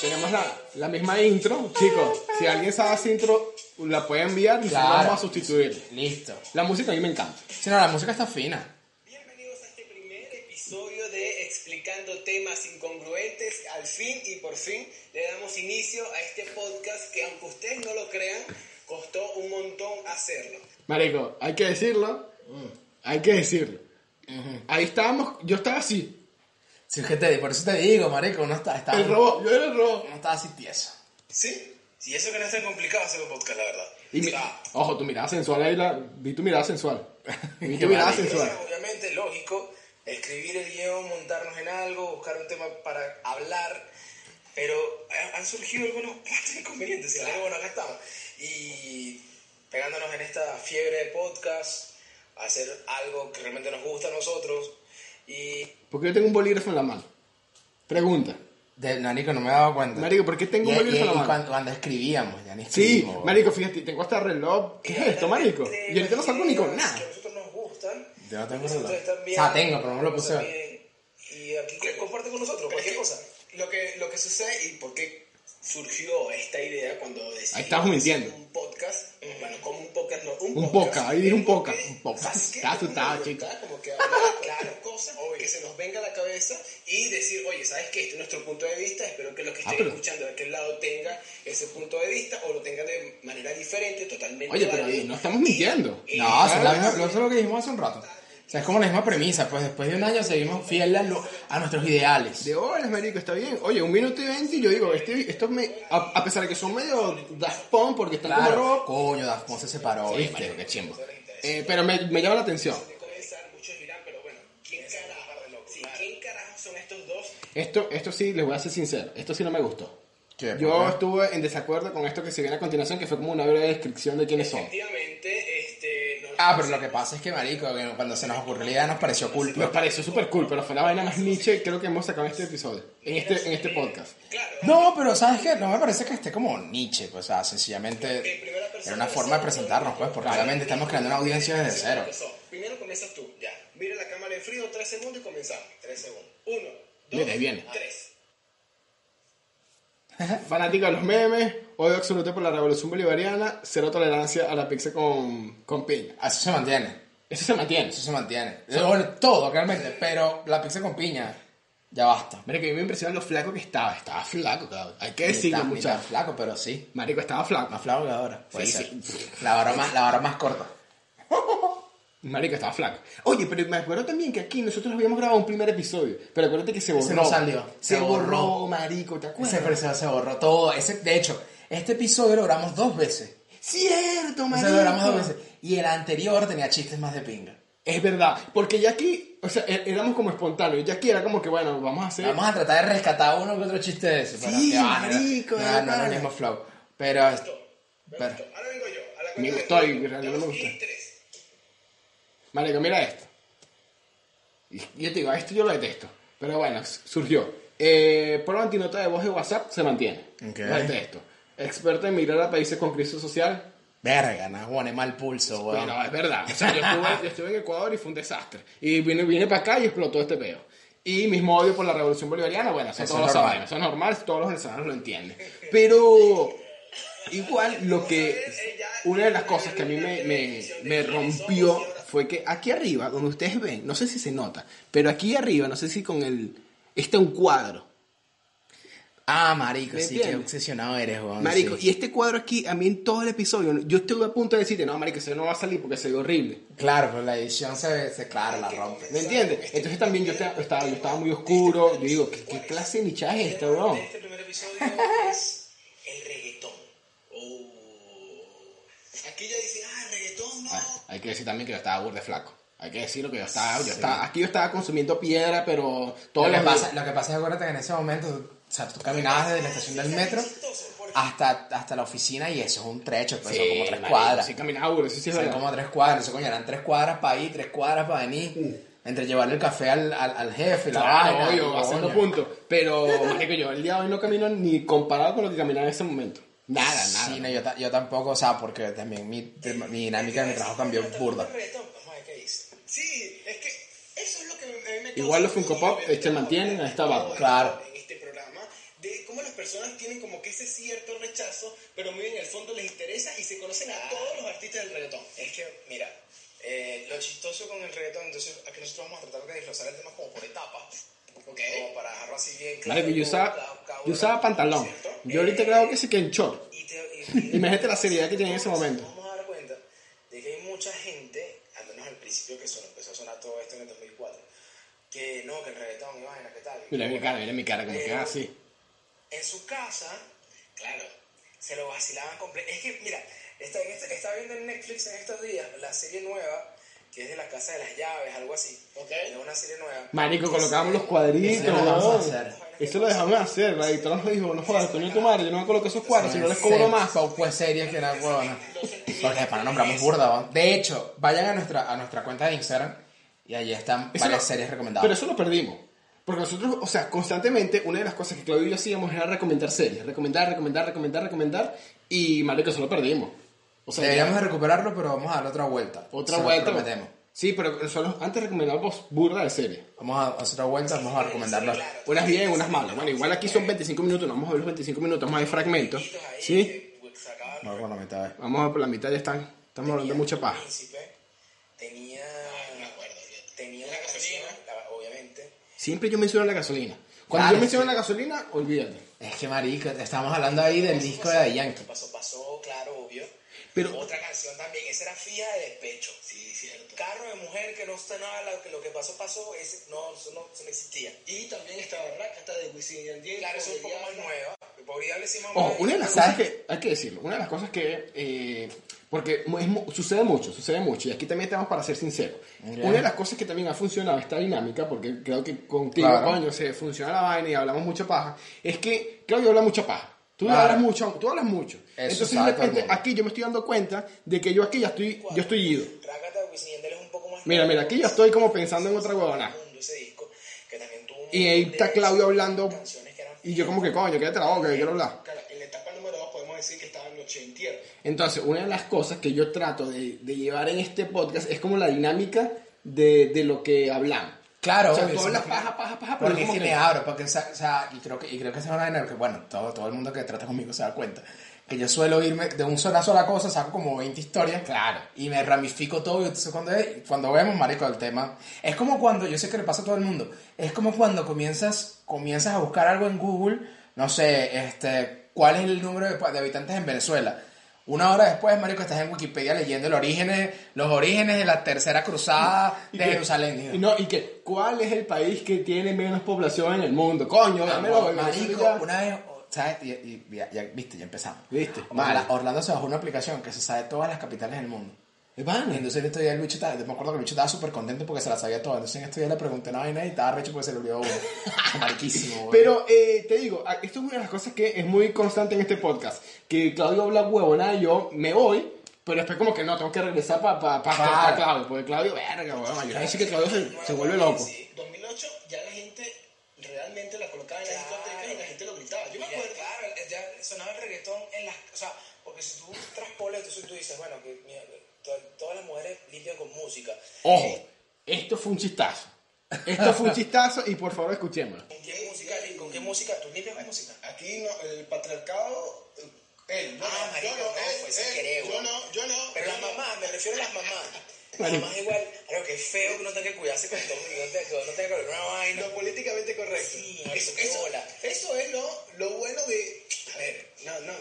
tenemos la, la misma intro. Chicos, si alguien sabe esa intro, la puede enviar y Claro. vamos a sustituir. Listo. La música a mí me encanta. Si no, la música está fina. Bienvenidos a este primer episodio Explicando temas incongruentes. Al fin y por fin le damos inicio a este podcast que aunque ustedes no lo crean, costó un montón hacerlo. Marico, hay que decirlo. Hay que decirlo. Ahí estábamos, yo estaba así. Si es que te, por eso te digo, marico, uno está, está, El robot, yo era el robot. uno estaba así tieso. ¿Sí? Sí, eso que no es tan complicado hacer un podcast, la verdad. Y mi- ojo, tu mirada sensual ahí, la, vi tu mirada sensual. Vi tu mirada sensual. Obviamente, lógico, escribir el guion, montarnos en algo, buscar un tema para hablar, pero ha- han surgido algunos cuantos inconvenientes, y luego, bueno, acá estamos. Y pegándonos en esta fiebre de podcast, hacer algo que realmente nos gusta a nosotros, y Porque yo tengo un bolígrafo en la mano. Pregunta. De, marico, no me he dado cuenta. Marico, ¿por qué tengo y, un bolígrafo y- en la mano? cuando, cuando escribíamos, ya ni Sí, marico, fíjate, tengo hasta reloj. ¿Qué es esto, marico? Y ahorita no salgo ni con nada. Que a nosotros nos gustan. Yo no tengo también- O sea, tengo, pero no lo puse. también, Y aquí comparte con nosotros cualquier cosa. Lo que, lo que sucede y por qué surgió esta idea cuando decidimos estamos mintiendo. hacer un podcast, bueno, como un podcast, no, un, Un podcast. podcast, ahí dije un podcast, un podcast. Está como asustado, chico. Como que hablar, claro, cosas que se nos venga a la cabeza y decir, oye, ¿sabes qué? Este es nuestro punto de vista, espero que los que Ah, estén pero- escuchando de aquel lado tengan ese punto de vista o lo tengan de manera diferente, totalmente Oye, pero válido. no estamos mintiendo. Y- No, eso es, la misma- eso es lo que dijimos hace un rato. O sea, es como la misma premisa, pues después de un año seguimos fieles a, lo- a nuestros ideales. De horas, marico, está bien. Oye, un minuto y veinte y yo digo, este, esto me... A, a pesar de que son medio Daft Punk porque están como Claro, rock. coño, Daft Punk se separó, Sí, ¿viste? marico, qué chimbo. Eh, pero me, me llama la atención. de comenzar, muchos dirán, pero bueno, ¿quién carajo, sí, ¿quién carajo son estos dos? Esto, esto sí, les voy a ser sincero, esto sí no me gustó. ¿Qué? ¿Por Yo estuve en desacuerdo con esto que se viene a continuación, que fue como una breve descripción de quiénes son. Efectivamente, Ah, pero lo que pasa es que, marico, cuando se nos ocurrió la idea nos pareció cool. Me pareció súper cool, pero fue la vaina más niche creo que hemos sacado en este episodio, en este, en este podcast. No, pero ¿sabes qué? No me parece que esté como Nietzsche, pues, o sea, en sencillamente era una forma de presentarnos, pues, porque obviamente estamos creando una audiencia desde cero. Primero comienzas tú, ya. Mira la cámara en frío, tres segundos y comenzamos. Tres segundos. Uno, dos, Mira, ahí viene. tres. Fanático de los memes, odio absoluto por la revolución bolivariana, cero tolerancia a la pizza con, con piña. Eso se mantiene, Eso se mantiene. eso se mantiene. Bueno, todo, realmente, pero la pizza con piña, ya basta. Mira que a mí me impresiona lo flaco que estaba. Estaba flaco, cabrón. Hay que decirlo, muchachos. flaco, pero sí. Marico, estaba flaco. Más flaco que ahora. Puede Sí, ser. La barra más, la barra más corta. Marico, estaba flaco. Oye, pero me acuerdo también que aquí nosotros habíamos grabado un primer episodio. Pero acuérdate que se borró. No salió. Se, Se borró, borró. marico, ¿te acuerdas? Ese episodio se borró todo. Ese, de hecho, este episodio lo grabamos dos veces. Cierto, marico. lo grabamos dos veces. Y el anterior tenía chistes más de pinga. Es verdad, porque ya aquí, o sea, é- éramos como espontáneos. Ya aquí era como que, bueno, vamos a hacer... Vamos a tratar de rescatar uno que otro chiste de eso. pero Sí, que no marico, no, de era- no era pana. el mismo flow. Pero, Me pero gustó. Ahora vengo yo. A la Me gustó y no me gustó. tres. Marico, mira esto. Y yo te digo, esto yo lo detesto. Pero bueno, surgió. Eh, por antinota de voz de WhatsApp se mantiene. Ok. Lo detesto. Experto en migrar a países con crisis social. verga, no pone mal pulso, weón. Pero es verdad. O sea, yo estuve, yo estuve en Ecuador y fue un desastre. Y vine, vine para acá y explotó este peo. Y mismo odio por la revolución bolivariana, bueno, eso, Eso todos es normal. saben, eso es normal, todos los venezolanos lo entienden. Pero igual lo que, una de las cosas que a mí me, me, me rompió fue que aquí arriba, donde ustedes ven, no sé si se nota, pero aquí arriba, no sé si con el, está un cuadro. Ah, marico, ¿Me sí, qué entiendes? obsesionado eres, weón. Marico, sí. y este cuadro aquí, a mí en todo el episodio, yo estuve a punto de decirte, no, marico, ese no va a salir porque se ve horrible. Claro, pero la edición se ve, se, claro, la rompe. ¿Me entiendes? Entonces también yo estaba, yo estaba muy oscuro. Yo digo, ¿qué, qué clase de nichaje es esta, bro? Este primer episodio es el reggaetón. Oh. Aquí ya dicen, hay que decir también que yo estaba burde flaco. Hay que decirlo que yo estaba, yo estaba, aquí yo estaba consumiendo piedra, pero todo Lo que, lo pasa, lo que pasa es acuérdate que en ese momento, o sea, tú caminabas desde la estación del metro hasta, hasta la oficina y eso es un trecho, pues son como tres cuadras. Sí, caminaba burde, sí, sí, Son como tres cuadras, eso coño, eran tres cuadras para ir, tres cuadras para venir. Entre llevarle el café al, al, al jefe, la Claro, vaina, obvio, haciendo puntos. Pero, marico, yo el día de hoy no camino ni comparado con lo que caminaba en ese momento. Nada, nada. Sí, no, yo, yo tampoco, o sea, porque también mi, mi dinámica de mi trabajo cambió burda. Dice. Sí, es que eso es lo que a mí me causa Igual los Funko Pop curiosidad, se mantienen a esta. Claro. En este programa, de cómo las personas tienen como que ese cierto rechazo, pero muy en el fondo les interesa y se conocen a todos los artistas del reggaetón. Es que, mira, eh, lo chistoso con el reggaetón, entonces aquí nosotros vamos a tratar de desglosar el tema como por etapas. Como para dejarlo así bien claro. Yo usaba, cada yo uno, usaba pantalón. Yo ahorita creo que sí que en short. Y te- y- Imagínate la seriedad que tiene en ese momento. Vamos a dar cuenta de que hay mucha gente, al menos al principio que sonó, empezó a sonar todo esto en el 2004, que no, que el reggaetón vaina, que tal. Mira mi cara, mira mi cara, como que así. En su casa, claro, se lo vacilaban completo. Es que, mira, está, este- estaba viendo en Netflix en estos días la serie nueva, que es de la Casa de las Llaves, algo así. Es una serie nueva. Marico, colocábamos los cuadritos, Eso lo dejamos hacer. Eso lo dejamos hacer, la editora nos dijo, no jodas, coño tu madre, yo no me coloco esos cuadros, si no les cobro más. Son pues series que eran huevonas. Porque para nombramos burda, ¿va? De hecho, vayan a nuestra, a nuestra cuenta de Instagram y allí están Eso varias lo- series recomendadas. Pero eso lo perdimos. Porque nosotros, o sea, constantemente, una de las cosas que Claudio y yo hacíamos era recomendar series. Recomendar, recomendar, recomendar, recomendar. Y, marico, eso lo perdimos. O sea, Deberíamos ya- de recuperarlo, pero vamos a darle otra vuelta. otra Se vuelta. prometemos. Sí, pero nosotros antes recomendábamos burda de series. Vamos a hacer otra vuelta, vamos a recomendarlo. Unas bien, unas malas. Bueno, igual aquí son 25 minutos, no vamos a ver los 25 minutos, vamos a ver fragmentos. ¿Sí? Vamos por la mitad. Vamos a ver por la mitad, ya están. Estamos hablando de mucha paja. Príncipe, tenía, tenía una canción, la- obviamente. Siempre yo menciono la gasolina. Cuando Claro, yo menciono sí. la gasolina, olvídate. Es que marico, estamos hablando ahí del disco de Yankee. Pasó, pasó, claro, obvio. Pero- Otra canción también, esa era fija de despecho. Sí, cierto. Carro de mujer que no está nada, lo que, lo que pasó, pasó, ese, no, eso no, eso no existía. Y también estaba Rakata de Wisin y Yandel. Claro, eso es un poco más nueva. Nueva. una de las cosas que, hay que decirlo, una de las cosas que, eh, porque es sucede mucho, sucede mucho, y aquí también estamos para ser sinceros. Ya. Una de las cosas que también ha funcionado esta dinámica, porque creo que contigo, Claro. coño, se funciona la vaina y hablamos mucha paja, es que Claudio habla mucha paja. Tú Claro. hablas mucho, tú hablas mucho. Eso Entonces, de repente, aquí yo me estoy dando cuenta de que yo aquí ya estoy, yo estoy ido. Mira, mira, aquí yo estoy como pensando en otra huevona. Y ahí está Claudio hablando, y yo como que, coño, quédate la boca, que quiero hablar. Claro, en la etapa número 2 podemos decir que estaba Noche en Tierra. Entonces, una de las cosas que yo trato de, de llevar en este podcast es como la dinámica de, de lo que hablamos. Claro, o sea, tú hablas porque- paja, paja, paja, pero Porque que como me abro, porque, o sea, y creo que, y creo que esa es una vaina que, bueno, todo, todo el mundo que trata conmigo se da cuenta, que yo suelo irme de un sola sola cosa, saco como 20 historias, Claro. y me ramifico todo, y entonces cuando, cuando vemos, marico, el tema, es como cuando, yo sé que le pasa a todo el mundo, es como cuando comienzas, comienzas a buscar algo en Google, no sé, este, cuál es el número de, de habitantes en Venezuela, una hora después, marico, estás en Wikipedia leyendo el orígenes, los orígenes de la tercera cruzada de que- Jerusalén. Y, no, y que, ¿cuál es el país que tiene menos población en el mundo? Coño, dámelo. Marico, ya. una vez, ¿sabes? Y, y- ya, ya, viste, ya empezamos. Viste, vale. Orlando se bajó una aplicación que se sabe todas las capitales del mundo. Y entonces en estos días el bicho estaba, me acuerdo que el bicho estaba súper contento porque se la sabía todas. Entonces en estos días le pregunté una vaina y estaba recho porque se le olvidó uno. Mariquísimo. Pero eh, te digo, esto es una de las cosas que es muy constante en este podcast. Que Claudio habla huevona y yo me voy, pero después como que no, tengo que regresar para pa, pa, pa- Claro. pa Claudio. Porque Claudio, verga, huevón. Yo decir que Claudio se, se vuelve loco. Sí. 2008 ya la gente realmente la colocaba en la Claro. discoteca y la gente lo gritaba. Yo me Ya, acuerdo. claro, ya sonaba el reggaetón en las... O sea, porque si tú traspolas, entonces tú dices, bueno, que mira, to- todas las mujeres limpian con música. Ojo, esto fue un chistazo. Esto fue un chistazo y por favor escuchémoslo. ¿Con qué música? ¿Con qué música? ¿Tú limpias con música? Aquí no, el patriarcado, él, no, Ah, no, marico, yo no, no, él, fue sin él, querer, yo no, yo no. Pero yo las no. mamás, me refiero a las mamás. Mamás igual, claro que es feo que uno tenga que cuidarse con todo, uno tenga que uno tenga que ver una vaina. Lo políticamente correcto. Sí, eso, eso, eso es lo, lo bueno de. A ver, no, no.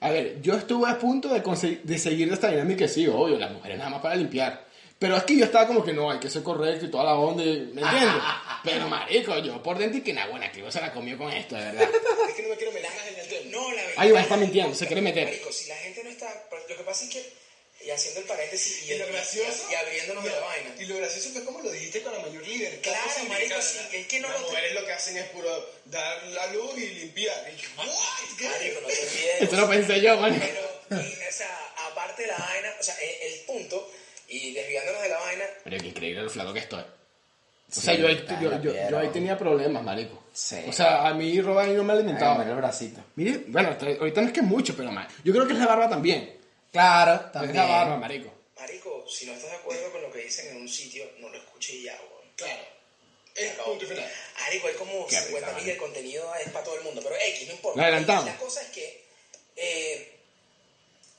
A ver, yo estuve a punto de, de seguir esta dinámica sí, obvio, las mujeres nada más para limpiar. Pero aquí yo estaba como que no, hay que ser correcto y toda la onda, y- ¿me entiendes? Pero marico, yo por dentro y que nada, buena, que se la comió con esto, de verdad. Es que no me quiero más en el tema. No, la verdad. Ahí va, está mintiendo, se quiere meter. Marico, si la gente no está. Lo que pasa es que. Y haciendo el paréntesis y, Y lo gracioso. y, abriéndonos de la vaina. Y lo gracioso fue como lo dijiste con la mayor libertad. Claro, marico, sí, es que no Las lo- mujeres lo que hacen es puro dar la luz y limpiar. Y yo, "What? ¿Qué?" Marico, no te olvides. Esto lo pensé yo, man. Pero, y, o sea, aparte de la vaina, o sea, el, el punto, y desviándonos de la vaina, Pero qué increíble lo flaco que estoy. O sea, Sí, yo ahí, yo, yo- yo ahí tenía problemas, marico. Sí. O sea, a mí Rob ahí no me Ay, alimentaba. mira el bracito. Mire, bueno, ahorita no es que es mucho, pero man, yo creo que es la barba también. Claro, Es también. la barba, marico. Marico, si no estás de acuerdo con lo que dicen en un sitio, no lo escuches y ya, weón. Claro. Es punto final. Marico, hay como Qué 50 risa, mil de contenido es para todo el mundo, pero X, no importa. Adelantamos. La cosa es que eh,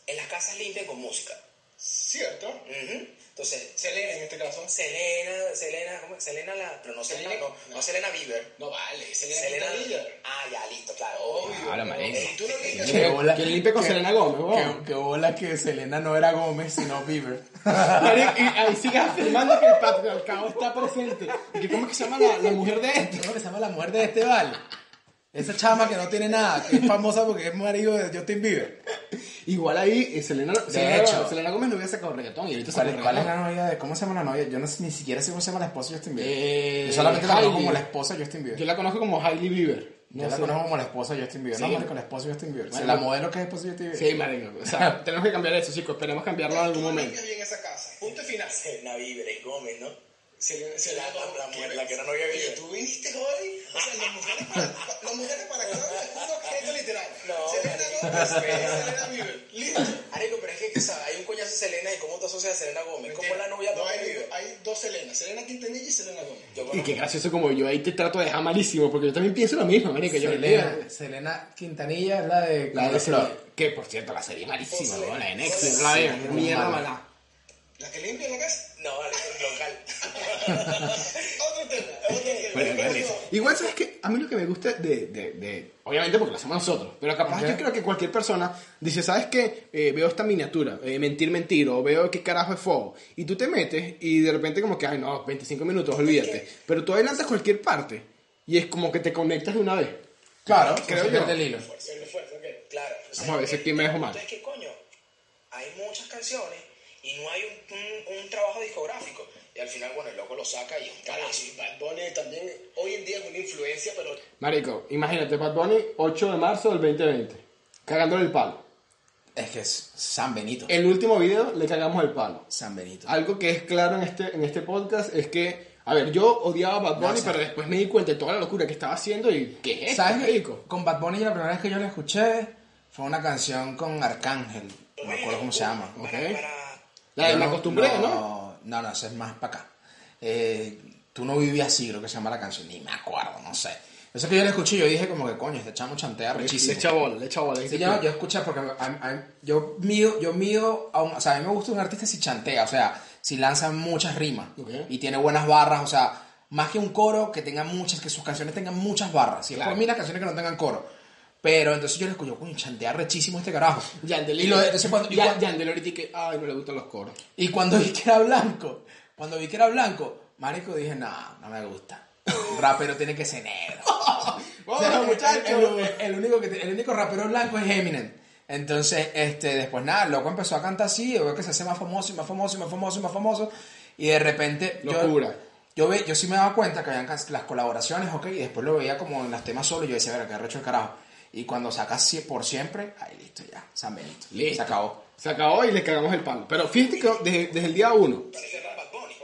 en las casas limpian con música. Cierto. Ujú. Entonces, Selena en este caso. Selena, Selena, ¿cómo es? Selena la, pero no Selena, Selena- no, no, no. Selena Bieber. No vale, Selena, Selena, Quintanilla. ah, ya, listo, claro. Obvio. Eh, tú no que limpie con que- Selena Gómez. Que, que bola que Selena no era Gómez, sino Bieber. Y ahí sigues afirmando que el patriarcado está presente. ¿Y que cómo es que se llama la, la mujer de este? ¿Cómo que se llama la mujer de este vale? Esa chama que no tiene nada, que es famosa porque es marido de Justin Bieber. Igual ahí, eh, Selena, Selena, hecho. Selena Gómez no había sacado reggaetón y ahorita ¿Cuál, sacó es- cuál es la novia de.? ¿Cómo se llama la novia? Yo no sé, ni siquiera sé cómo se llama la esposa de Justin Bieber. Eh, Yo solamente la conozco como la esposa de Justin Bieber. Yo la conozco como Hailey Bieber. Yo la conozco como la esposa de Justin Bieber. Sí. No, marico, la esposa de Justin Bieber. Bueno. la modelo que es esposa de Justin Bieber. Sí, marico. O sea, tenemos que cambiar eso, chicos. Esperemos cambiarlo en algún momento. bien esa casa. Punto final. Selena Bieber es Gómez, ¿no? Selena, Selena La- la- Gómez, la mujer- ¿qué la que era novia de tú viniste hoy. O sea, las mujeres para, las mujeres para es un objeto literal. No, Selena. Gómez, Selena Bieber. Listo. Marico, pero es que o sea, hay un coñazo de Selena y cómo te asocias a Selena Gómez. ¿Cómo es la novia no, hay, Bieber? hay dos Selena. Selena Quintanilla y Selena Gómez. Yo Y qué gracioso como yo ahí te trato de dejar malísimo, porque yo también pienso lo mismo, marico. Yo Selena, Selena Quintanilla es la de. La de Flor. Selena, que por cierto, la serie es malísima, Selena. ¿no? la de Netflix, la de mierda mala. mala. ¿La que limpia la casa? No, vale, es local. Otro tema. Otro tema. Pero qué risa. Igual, ¿sabes qué? A mí lo que me gusta de, de, de- Obviamente porque lo hacemos nosotros, pero capaz yo creo que cualquier persona dice, ¿sabes qué? Eh, veo esta miniatura, eh, mentir, mentir, o veo qué carajo es fuego. Y tú te metes y de repente como que, ay no, 25 minutos, olvídate. Pero tú adelantas cualquier parte y es como que te conectas de una vez. Claro, Creo creo yo. hilo. Fuerza, el fuerza, ok. Claro. o sea, Vamos a ver si aquí me dejo mal. Es que, coño, hay muchas canciones y no hay un, un, un trabajo discográfico. Y al final, bueno, el loco lo saca y es un Claro, carajo. sí, Bad Bunny también hoy en día es una influencia, pero Marico, imagínate, Bad Bunny, 8 de marzo del 2020, cagándole el palo. Es que es San Benito. El último video le cagamos el palo. San Benito. Algo que es claro en este, en este podcast es que, a ver, yo odiaba a Bad Bunny, No, o sea- pero después me di cuenta de toda la locura que estaba haciendo y ¿qué es ¿Sabes? marico? Con Bad Bunny la primera vez que yo la escuché fue una canción con Arcángel. No me acuerdo cómo se llama. Ok. Para, para- La de Me no- acostumbré, ¿no? No, no, eso es más para acá. Eh, tú no vivías así, creo que se llama la canción. Ni me acuerdo, no sé. Eso que yo la escuché yo dije como que coño, este chamo chantea Le rechísimo. echa bola, le echa bola. Sí, yo, yo escuché porque a- a- a- yo mido, yo mido, a un- o sea, a mí me gusta un artista si chantea, o sea, si lanza muchas rimas Ok. y tiene buenas barras, o sea, más que un coro que tenga muchas, que sus canciones tengan muchas barras. Si es Claro. por mí las canciones que no tengan coro. Pero entonces yo le escucho, coño, chantea rechísimo este carajo. Yandel, y, lo, entonces cuando, y, Ya- cuando, Yandel ahorita que, ay, no le gustan los coros. y cuando vi que era blanco, cuando vi que era blanco, marico, dije, no, no me gusta. Un rapero tiene que ser negro. O sea, el- muchachos. El, el- el único que, el único rapero blanco es Eminem. Entonces, este, después nada, loco empezó a cantar así, yo veo que se hace más famoso y más famoso y más famoso y más famoso. Y de repente. yo- Locura. Yo, ve, yo sí me daba cuenta que habían las colaboraciones, ok, y después lo veía como en los temas solo, y yo decía, ver, que arrecho el carajo. Y cuando sacas por siempre, ahí listo, ya, San Benito. Listo. Se acabó. Se acabó y le cagamos el palo. Pero fíjate que desde, desde el día uno, Bad Bunny.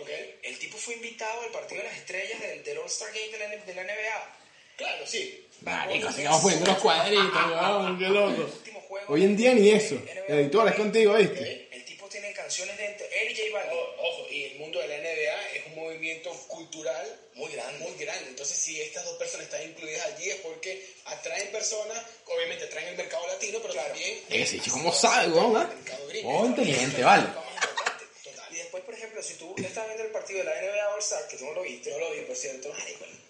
El tipo fue invitado al partido de las estrellas del, del All-Star Game de la, de la NBA. claro, sí. marico, sigamos poniendo los cuadritos, weón, qué loco. El Hoy en día ni eso. NBA. Editor, es contigo, ¿viste? El tipo tiene canciones de él y J Balvin. Ojo, y el mundo de la NBA es un movimiento cultural Muy grande. muy grande. Entonces, si estas dos personas están incluidas allí es porque atraen personas, obviamente atraen el mercado latino, pero también Ese chico, ¿cómo sabe, weón? ah? el mercado gringo. Oh, inteligente, vale. Y después, por ejemplo, si tú estás viendo el partido de la NBA All-Star, que tú no lo viste, No lo vi, por cierto.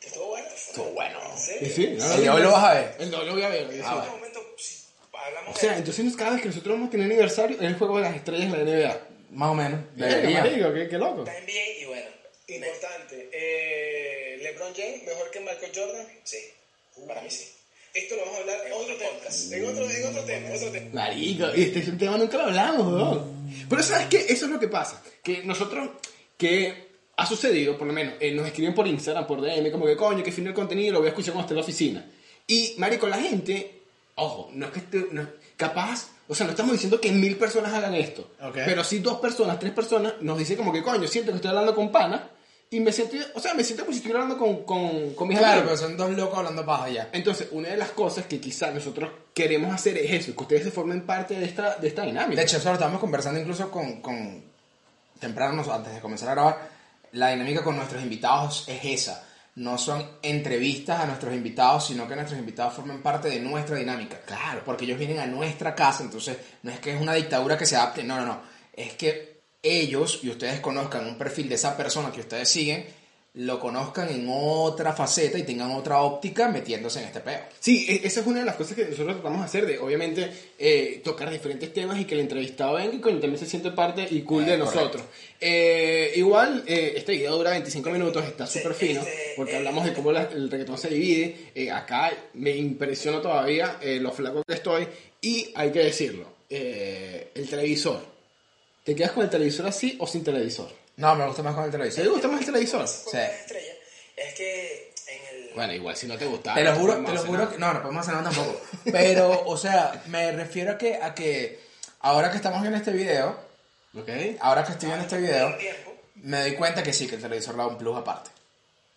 estuvo bueno. Estuvo bueno. ¿En Sí, serio? sí. no, El hoy lo vas a ver. El doble lo voy a ver. sí. En otro momento, si hablamos O sea, de... entonces cada vez que nosotros vamos a tener aniversario es el juego de las estrellas de la NBA. Más o menos. Debería. qué, qué loco. la NBA y bueno, Importante. Eh, LeBron James, mejor que Michael Jordan. sí, para mí sí. Esto lo vamos a hablar en otro podcast. En otro, en otro tema, otro tema. Marico, este es un tema nunca lo hablamos, weón. Pero ¿sabes qué? Eso es lo que pasa. Que nosotros, que ha sucedido, por lo menos, eh, nos escriben por Instagram, por DM, como que coño, que fin el contenido, lo voy a escuchar cuando esté en la oficina. Y, marico, la gente, ojo, no es que esté, no- capaz, o sea, no estamos diciendo que mil personas hagan esto. Ok. Pero si dos personas, tres personas nos dicen como que coño, siento que estoy hablando con pana y me siento, o sea, me siento como si estuviera hablando con, con, con mis Claro, amigos. pero son dos locos hablando paja ya. Entonces, una de las cosas que quizás nosotros queremos hacer es eso, que ustedes se formen parte de esta, de esta dinámica. De hecho, eso lo estábamos conversando incluso con, con temprano, antes de comenzar a grabar. La dinámica con nuestros invitados es esa. No son entrevistas a nuestros invitados, sino que nuestros invitados formen parte de nuestra dinámica. Claro. Porque ellos vienen a nuestra casa, entonces no es que es una dictadura que se adapte, no, no, no. Es que ellos y ustedes conozcan un perfil de esa persona que ustedes siguen, lo conozcan en otra faceta y tengan otra óptica metiéndose en este peo. Sí, e- esa es una de las cosas que nosotros tratamos de hacer, de obviamente eh, tocar diferentes temas y que el entrevistado venga y que también se siente parte y cool Eh, de nosotros. Eh, igual, eh, este video dura 25 minutos, está súper fino, porque hablamos de cómo la- el reggaetón se divide. Eh, acá me impresiona todavía eh, lo flaco que estoy y hay que decirlo, eh, el televisor. ¿Te quedas con el televisor así o sin televisor? No, me gusta más con el televisor. ¿Te gusta más el televisor? Sí. es que en el... Bueno, igual, si no te gusta. Te lo no juro, te lo juro que no, no podemos hacer nada tampoco. Pero, o sea, me refiero a que, a que ahora que estamos viendo este video, ¿Ok? ahora que estoy viendo este video, me doy cuenta que sí, que el televisor le da un plus aparte.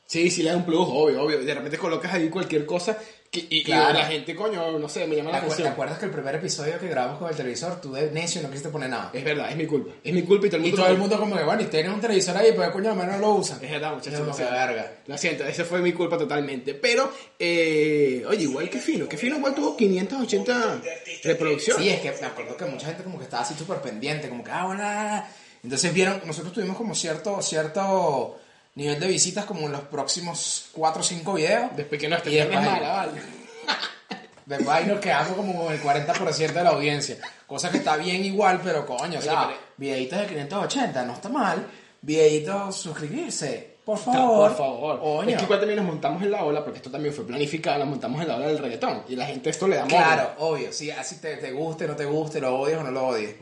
Sí, sí le da un plus, obvio, obvio. De repente colocas ahí cualquier cosa que, y, y Claro. la gente, coño, no sé, me llama ¿Te, la acuer- te atención. acuerdas que el primer episodio que grabamos con el televisor, tú de necio no quisiste poner nada? Es verdad, es mi culpa. Es mi culpa y todo el Y mundo... todo el mundo como que, bueno, y tienes un televisor ahí, pero coño, al menos no lo usan. Es verdad, muchachos. Siento. verga. Lo siento, esa fue mi culpa totalmente. Pero, eh, oye, igual que fino. Que fino igual tuvo 580 reproducciones. Sí, es que me acuerdo que mucha gente como que estaba así súper pendiente, como que, ah, bueno, ah, ah. entonces vieron, nosotros tuvimos como cierto, cierto nivel de visitas como en los próximos 4 o 5 videos. Después que no esté después- mala, vale. Después nos quedamos como con el 40% de la audiencia. Cosa que está bien igual, pero coño, o sea, pero- videitos de 580, no está mal. Videitos, suscribirse, por Está, favor. por favor. Coño. Es que igual también nos montamos en la ola, porque esto también fue planificado, nos montamos en la ola del reggaetón. Y la gente esto le da. Claro, obvio, sí, así te, te guste, no te guste, lo odies o no lo odies.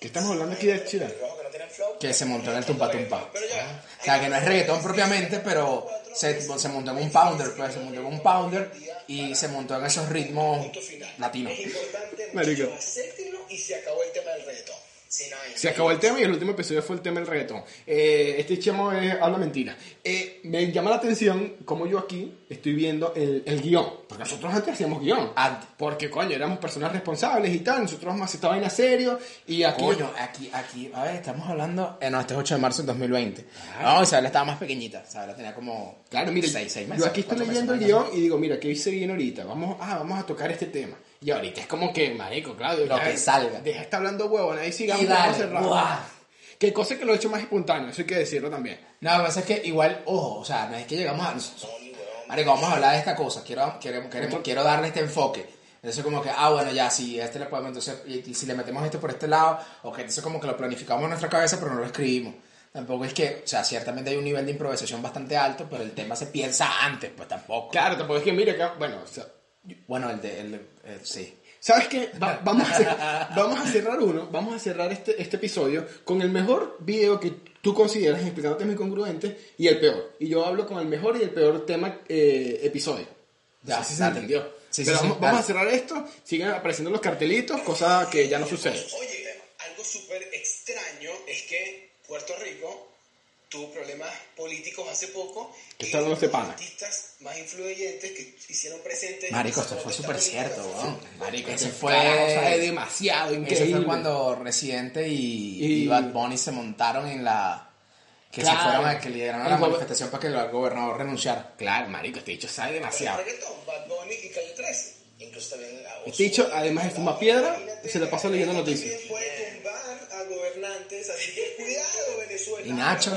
¿Qué estamos hablando aquí de? Los que se montó en el tumpa tumpa. Pero ya. O sea, que no es reggaetón propiamente, pero se, se montó en un pounder, pues se montó en un pounder y se montó en esos ritmos latinos. Es importante, Marico. Se acabó el tema del reggaetón. Sí, no hay- Se acabó el tema y el último episodio fue el tema del reggaetón. Eh, este chamo es- habla mentira. Eh, me llama la atención cómo yo aquí estoy viendo el, el guion. Porque nosotros antes hacíamos guion. Antes. Porque, coño, éramos personas responsables y tal. Nosotros hemos esta vaina serio. Y aquí. Coño, aquí, aquí, a ver, estamos hablando. Eh, no, este es 8 de marzo del 2020. No, Isabel estaba más pequeñita. Isabel tenía como. Claro, mire, 6, 6 meses. yo aquí estoy leyendo el meses, guion y digo, mira, ¿qué se viene ahorita? Vamos, ah, vamos a tocar este tema. Y ahorita es como que, marico, claro. Lo ya, que salga. Deja de estar hablando huevo, nadie sigamos. Y vamos a dale, cerrar. ¡buah! Que cosa que lo he hecho más espontáneo, eso hay que decirlo también. No, lo que pasa es que igual, ojo, o sea, no es que llegamos a. Marico, vamos a hablar de esta cosa. Quiero, queremos, queremos, quiero darle este enfoque. Entonces, como que, ah, bueno, ya, si este le podemos, entonces, y, y si le metemos este por este lado, ok, entonces, como que lo planificamos en nuestra cabeza, pero no lo escribimos. Tampoco es que, o sea, ciertamente hay un nivel de improvisación bastante alto, pero el tema se piensa antes, pues tampoco. Claro, tampoco es que, mira, que, bueno, o sea, Bueno, el de. El, de- eh, sí. ¿Sabes qué? Va- vamos, a cer- vamos a cerrar uno, vamos a cerrar este, este episodio con el mejor video que tú consideras explicando temas incongruentes y el peor. Y yo hablo con el mejor y el peor tema eh, episodio. Ya, se entendió. Sí, Pero sí, vamos, vamos a cerrar esto, siguen apareciendo los cartelitos, cosa que ya no sucede. Oye, algo súper extraño es que Puerto Rico tuvo problemas políticos hace poco. ¿Qué y está hablando este los pana? artistas más influyentes que hicieron presentes. Marico, esto fue súper cierto, weón. Marico, Ese fue. fue demasiado increíble. fue cuando Residente y, Y- y Bad Bunny se montaron en la. Que se Claro. fueron a que lideraron El la manifestación para que el gobernador renunciara. Claro, marico, este dicho sabe demasiado. reggaetón, Bad Bunny y Calle 13. Incluso también. a Este dicho, además de fuma piedra, se le pasa leyendo noticias. puede tumbar a gobernantes, así que. Y Nacho,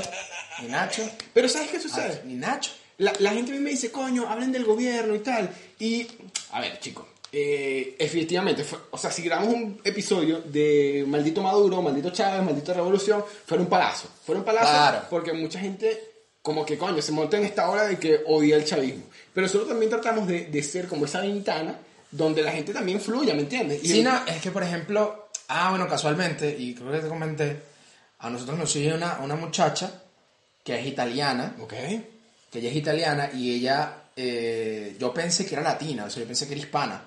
y Nacho, Pero ¿sabes qué ah, sucede? y Nacho. La, la gente a mí me dice, coño, hablen del gobierno y tal. Y, a ver, chicos, eh, efectivamente, fue- o sea, si grabamos un episodio de Maldito Maduro, Maldito Chávez, Maldita Revolución, fuera un palazo. Fuera un palazo Claro. porque mucha gente, como que, coño, se monta en esta hora de que odia el chavismo. Pero nosotros también tratamos de, de ser como esa ventana donde la gente también fluya, ¿me entiendes? Y Sí, el- no, es que por ejemplo, ah, bueno, casualmente, y creo que te comenté, a nosotros nos sigue una, una muchacha que es italiana, Ok. que ella es italiana y ella, eh, yo pensé que era latina, o sea, yo pensé que era hispana,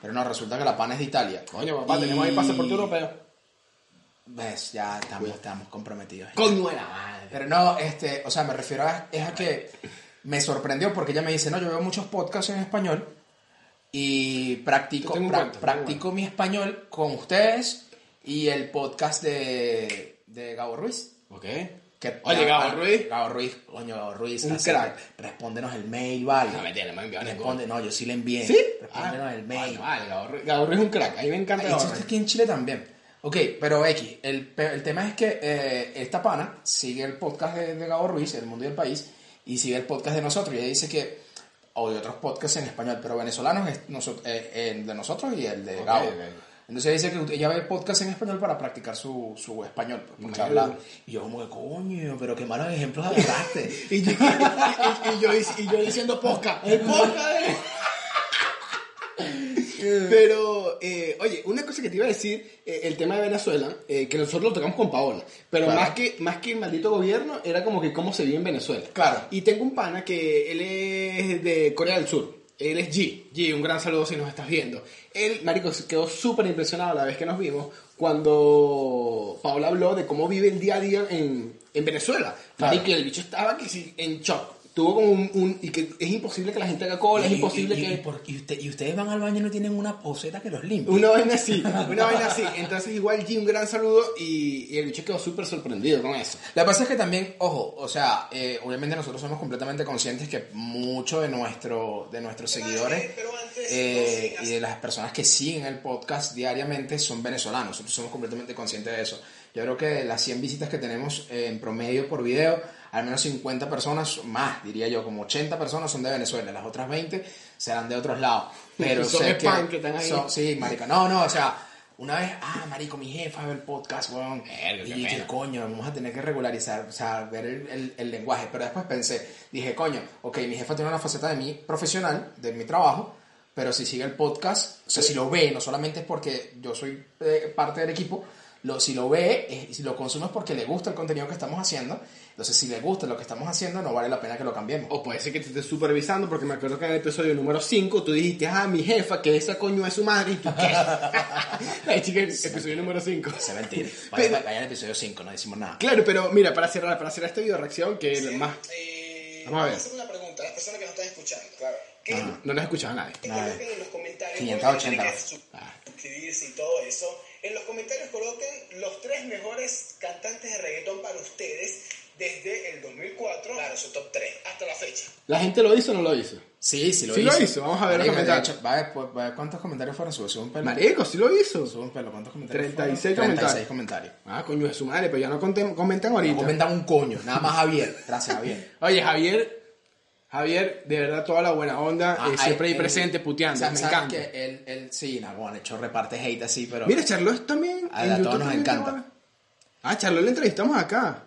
pero no, resulta que la pana es de Italia. Coño, papá, Y- tenemos ahí pasaporte europeo. ves, ya estamos, estamos comprometidos. Coño la madre. Pero no, este, o sea, me refiero a, es a que me sorprendió porque ella me dice, no, yo veo muchos podcasts en español y practico, pra- practico mi español con ustedes y el podcast de, de Gabo Ruiz. Ok. Que Oye, Gabo Ruiz. Gabo Ruiz, coño, Gabo Ruiz. Un así, crack. Respóndenos el mail, vale. No, mentira, no me enviaron Responde, no, yo sí le envié. ¿Sí? Respóndenos Ah, el mail. Vale, Gabo Ruiz- Gabo Ruiz es un crack. A mí me encanta Ah, Gabo Ruiz. aquí en Chile también. Ok, pero X, el, el tema es que eh, esta pana sigue el podcast de, de Gabo Ruiz, El Mundo y el País, y sigue el podcast de nosotros. Y ella dice que, o de otros podcasts en español, pero venezolanos es noso- eh, el de nosotros y el de Gabo. Entonces dice que ella ve podcast en español para practicar su, su español. Pues, porque Imagínate. habla. Y yo como que, coño, pero qué malos ejemplos agarraste. Y yo, y- y- yo, y yo diciendo posca. El posca de... Pero, eh, oye, una cosa que te iba a decir, eh, el tema de Venezuela, eh, que nosotros lo tocamos con Paola, pero Claro. más, que, más que el maldito gobierno, era como que cómo se vive en Venezuela. Claro. Y tengo un pana que él es de Corea del Sur. Él es G. G, un gran saludo si nos estás viendo. Él, marico, se quedó súper impresionado la vez que nos vimos cuando Paola habló de cómo vive el día a día en, en Venezuela. Claro. Marico, el bicho estaba que sí, en shock. Tuvo como un, un- Y que es imposible que la gente haga cola, es Y- imposible y, y- que... y por- y usted- y ustedes van al baño y no tienen una poseta que los limpie. Una vaina así, una vaina así. Entonces igual G, un gran saludo y, y el bicho quedó súper sorprendido con eso. Que pasa es que también, ojo, o sea, eh, obviamente nosotros somos completamente conscientes que muchos de, nuestro, de nuestros seguidores eh, y de las personas que siguen el podcast diariamente son venezolanos. Nosotros somos completamente conscientes de eso. Yo creo que de las 100 visitas que tenemos en promedio por video, al menos 50 personas, más diría yo, como 80 personas son de Venezuela. Las otras 20 serán de otros lados. Pero Son sé que están ahí. son- sí, marica. No, no, o sea... Una vez, ah, marico, mi jefa ve el podcast, weón. Y dije, coño, vamos a tener que regularizar, o sea, ver el, el- el lenguaje. Pero después pensé, dije, coño, ok, mi jefa tiene una faceta de mí profesional, de mi trabajo, pero si sigue el podcast, o sea, si lo ve, no solamente es porque yo soy eh, parte del equipo, lo, si lo ve es- y si lo consume es porque le gusta el contenido que estamos haciendo. Entonces, si le gusta lo que estamos haciendo, no vale la pena que lo cambiemos. O puede ser que te estés supervisando, porque me acuerdo que en el episodio número 5 tú dijiste, ah, mi jefa, que esa coño es su madre, y tú qué. Ay, chica, el episodio número 5. Se mentira. Vaya, vaya al episodio 5, no decimos nada. Claro, pero mira, para cerrar, para cerrar esta video reacción, que el más. Eh, Vamos a ver. hacer una pregunta a las personas que nos están escuchando. Claro. ¿Qué Ajá. No nos escuchaba nadie. coloquen en los comentarios 580 tienen que más. suscribirse y todo eso. En los comentarios coloquen los tres mejores cantantes de reggaetón para ustedes desde el 2004, claro, su top 3, hasta la fecha. ¿La gente lo hizo o no lo hizo? Sí, sí lo Sí hizo. lo hizo, vamos a ver los Marico, de comentarios. hecho, va pues, va cuántos comentarios fueron, sube, sube un pelo. Marico, sí lo hizo. Sube un pelo, ¿cuántos comentarios 36 fueron? comentarios. 36 comentarios. Ah, coño de su madre, pero ya no comentan ahorita. No comentan un coño, nada más Javier. Gracias, Javier. Oye, Javier, Javier, de verdad, toda la buena onda, Ah, eh, siempre ahí presente, puteando, ¿sabes- me encanta. que él, él, sí, no, bueno, hecho reparte hate así, pero... Mira, Charlotte también. A- todos nos encanta. Ah, Charlotte le entrevistamos acá.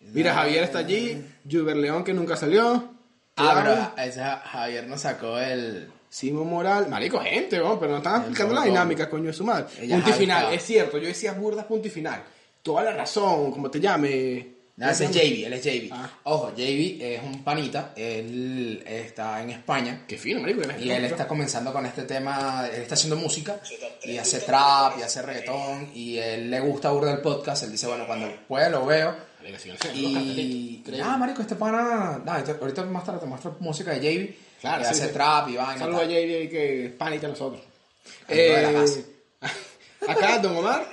Mira, Javier está allí, Juber León que nunca salió. Ah, pero ese Javier nos sacó el... Simón Moral, marico, gente, ¿no? pero no están explicando la dinámica, coño de su madre. Ella punto y final, estaba. es cierto, yo decía burdas punto y final. Toda la razón, como te llame. No, ese es JB, él es JB. Ah. Ojo, JB es un panita, él está en España. Qué fino, marico. que Y él está comenzando con este tema, él está haciendo música y hace trap y hace reggaetón y él le gusta burda el podcast, él dice, bueno, cuando pueda lo veo. Y nada, marico, este pana, ahorita más tarde te muestro música de JB, Claro, que sí, hace sí. trap y vaina. Saludos a que es panita a nosotros. Amigo de la Eh, casa. acá, Don Omar.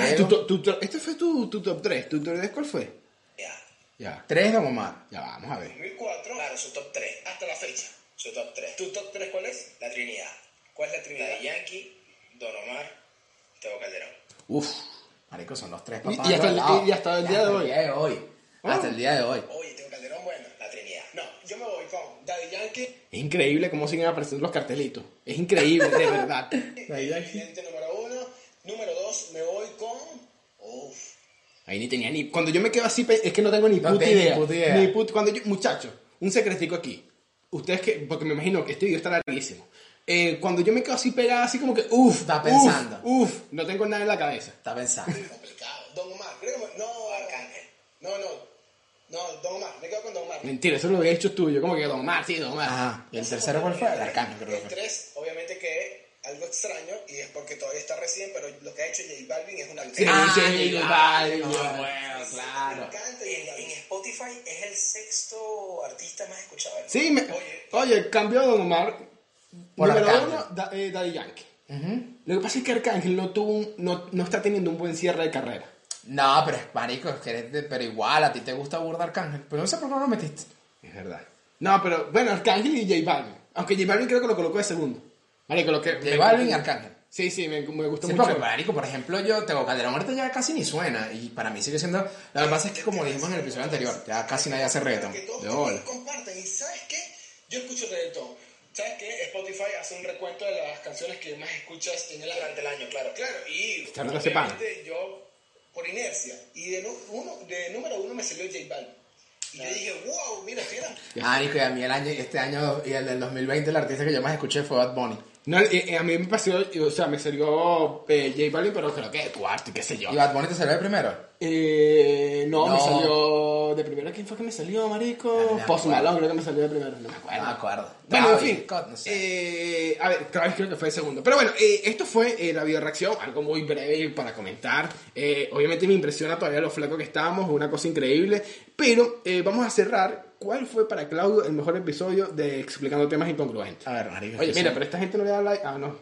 Ah, tu tu to- este fue tu, tu top 3. ¿Tu top 3 cuál fue? Ya. Ya, Tres Don Omar. ya vamos a ver. 2004, claro, su top 3, hasta la fecha, su top 3. ¿Tu top 3 cuál es? La Trinidad. ¿Cuál es la Trinidad? De Yankee, Don Omar, Teo Calderón. Uf, marico, son los tres Y- papás. y hasta el- revelados. y hasta el día de Hasta hoy. el día de hoy. Ah. Hasta el día de hoy. Oye, Teo Calderón, bueno, la Trinidad. No, yo me voy con Daddy Yankee, Es increíble cómo siguen apareciendo los cartelitos. Es increíble, de verdad. Ahí, evidente número 1. Número 2, me voy con... Uf. ahí ni tenía ni. Cuando yo me quedo así, es que no tengo ni No puta ni idea. puta idea. Ni puta- Cuando yo, muchachos, un secretico aquí. Ustedes que. Porque me imagino que este video está larguísimo. Eh, cuando yo me quedo así pegado, así como que, uff, Está pensando. Uff, no tengo nada en la cabeza. Está pensando. Complicado. Don Omar, creo que... No, Arcángel. No, no. No, Don Omar, me quedo con Don Omar. Mentira, eso lo había hecho tuyo. Como que Don Omar, sí, Don Omar. Ajá. ¿Y el tercero cuál fue? El arcángel, creo El que fue. 3, obviamente que algo extraño y es porque todavía está recién, pero lo que ha hecho J Balvin es una Sí, Ah, J J Balvin, Balvin, bueno, bueno, Me claro. encanta J En, en Spotify es el sexto artista más escuchado. Sí, me- Oye. oye, cambió Don Omar. Por número uno, da- eh, Daddy Yankee. Lo que pasa es que Arcángel no, tuvo un- no, no está teniendo un buen cierre de carrera. No, pero es marico, es que eres de- pero igual, a ti te gusta burda Arcángel. Pero no sé por qué no lo metiste. Es verdad. No, pero bueno, Arcángel y J Balvin. Aunque J Balvin creo que lo colocó de segundo. Marico, lo que... J Balvin y Arcángel. Sí, sí, me, me gustó Sí, mucho. porque, marico, por ejemplo, yo tengo Calderón ahorita ya casi ni suena. Y para mí sigue siendo. Lo que pasa es que, como dijimos en el episodio anterior, ya casi nadie hace reggaeton. Que todos De compartan. ¿Y sabes qué? Yo escucho reggaetón. ¿Sabes qué? Spotify hace un recuento de las canciones que más escuchas en el. Durante el año, claro. Claro, y obviamente yo, por inercia, y de, uno, de número uno me salió J Balvin. Y yo dije, wow, mira, mira. Marico, y a mí el año, este año y el del 2020, el artista que yo más escuché fue Bad Bunny. No, eh, eh, a mí me pasó, o sea, me salió eh, J Balvin, pero creo que de cuarto y qué sé yo. ¿Y Bad Bunny te salió de primero? Eh, no, me salió de primero. ¿Quién fue que me salió, marico? No me Post acuerdo. Malone creo que me salió de primero. No me acuerdo. No me acuerdo. Bueno, en Travis fin. Scott, no sé. eh, a ver, Travis creo que fue el segundo. Pero bueno, eh, esto fue eh, la video reacción, algo muy breve para comentar. Eh, obviamente me impresiona todavía lo flaco que estábamos, una cosa increíble. Pero eh, vamos a cerrar. ¿Cuál fue para Claudio el mejor episodio de Explicando temas incongruentes? A ver, marico. Oye, mira, sí. pero esta gente no le da like. Ah, no.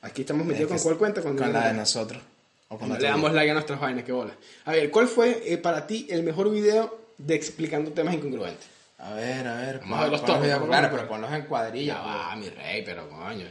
Aquí estamos metidos con Es cuál cuenta. Con, Con la de nosotros. O con no le damos like a nuestras vainas, qué bola. A ver, ¿cuál fue eh, para ti el mejor video de explicando temas incongruentes? A ver, a ver. Vamos a ver los a Claro, pero ponlos en cuadrilla. Ya va, mi rey, pero coño.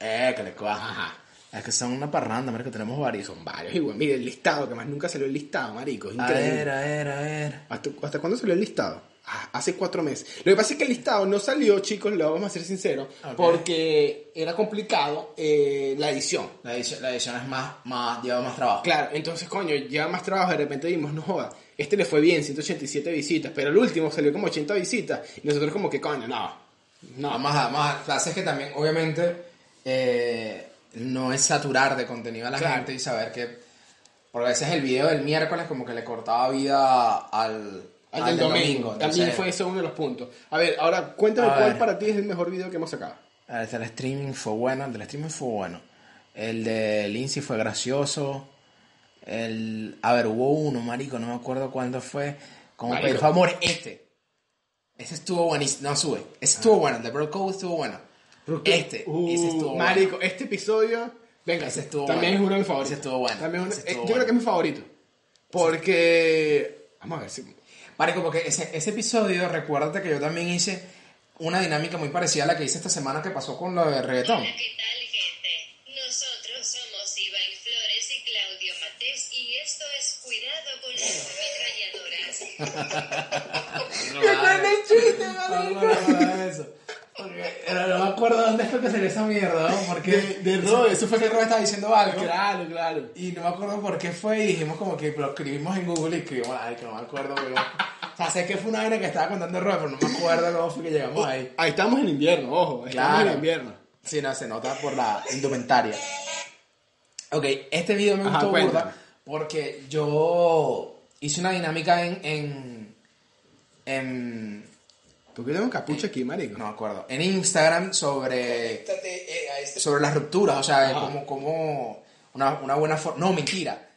Eh, que le. Ajá. Es que son una parranda, marico, tenemos varios. Son varios igual. Mire, el listado, que más nunca salió el listado, marico. Es A increíble. ver, a ver, a ver. ¿Hasta, hasta cuándo salió el listado? Ah, hace cuatro meses. Lo que pasa es que el listado no salió, chicos, lo vamos a ser sinceros, porque era complicado eh, la edición. La edición, la edición es más, más, lleva más trabajo. Claro, entonces, coño, lleva más trabajo. De repente vimos, no joda, este le fue bien, 187 visitas, pero el último salió como 80 visitas. Y nosotros, como que, coño, no. No, Vamos a, vamos a, la es que también, obviamente, eh, no es saturar de contenido a la Claro. gente y saber que, porque a veces el video del miércoles como que le cortaba vida al, Al del domingo. También fue eso uno de los puntos. A ver, ahora cuéntame A cuál ver. para ti es el mejor video que hemos sacado. A ver, el streaming fue bueno, el del streaming fue bueno. El de Lindsay fue gracioso. El, a ver, hubo uno, marico, no me acuerdo cuándo fue. Como Marico. pedir favor, este. Ese estuvo buenísimo. No, sube. Ese estuvo bueno, el de Bro Code estuvo bueno. Este, Uh, ese estuvo bueno. Marico, este episodio. Venga, Ese estuvo también bueno. es uno de mis favoritos. Ese estuvo bueno. También es uno- Ese estuvo eh, yo creo que es mi favorito. Porque. Vamos a ver si. Marico, porque ese, ese episodio, recuérdate que yo también hice una dinámica muy parecida a la que hice esta semana que pasó con lo de reggaetón. Hola, ¿qué tal, gente? Nosotros somos Iván Flores y Claudio Matés y esto es Cuidado con las ametralladoras. pero no me acuerdo dónde fue que salió esa mierda, ¿no? Porque De- de Roe, eso fue que Roe estaba diciendo algo. Claro, claro. Y no me acuerdo por qué fue y dijimos como que lo escribimos en Google y escribimos, ay, que no me acuerdo, pero... O sea, sé que fue una vaina que estaba contando Roe, pero no me acuerdo cómo fue que llegamos ahí. Ahí estamos en invierno, ojo. Estamos Claro. en invierno. Sí, no, se nota por la indumentaria. Ok, este video me Ajá, gustó burda porque yo hice una dinámica en... en, en ¿Por qué tengo capucha aquí, marico? no me acuerdo, en Instagram sobre, eh, a este sobre las rupturas, o sea, Ajá. como, como una, una buena forma... No, mentira.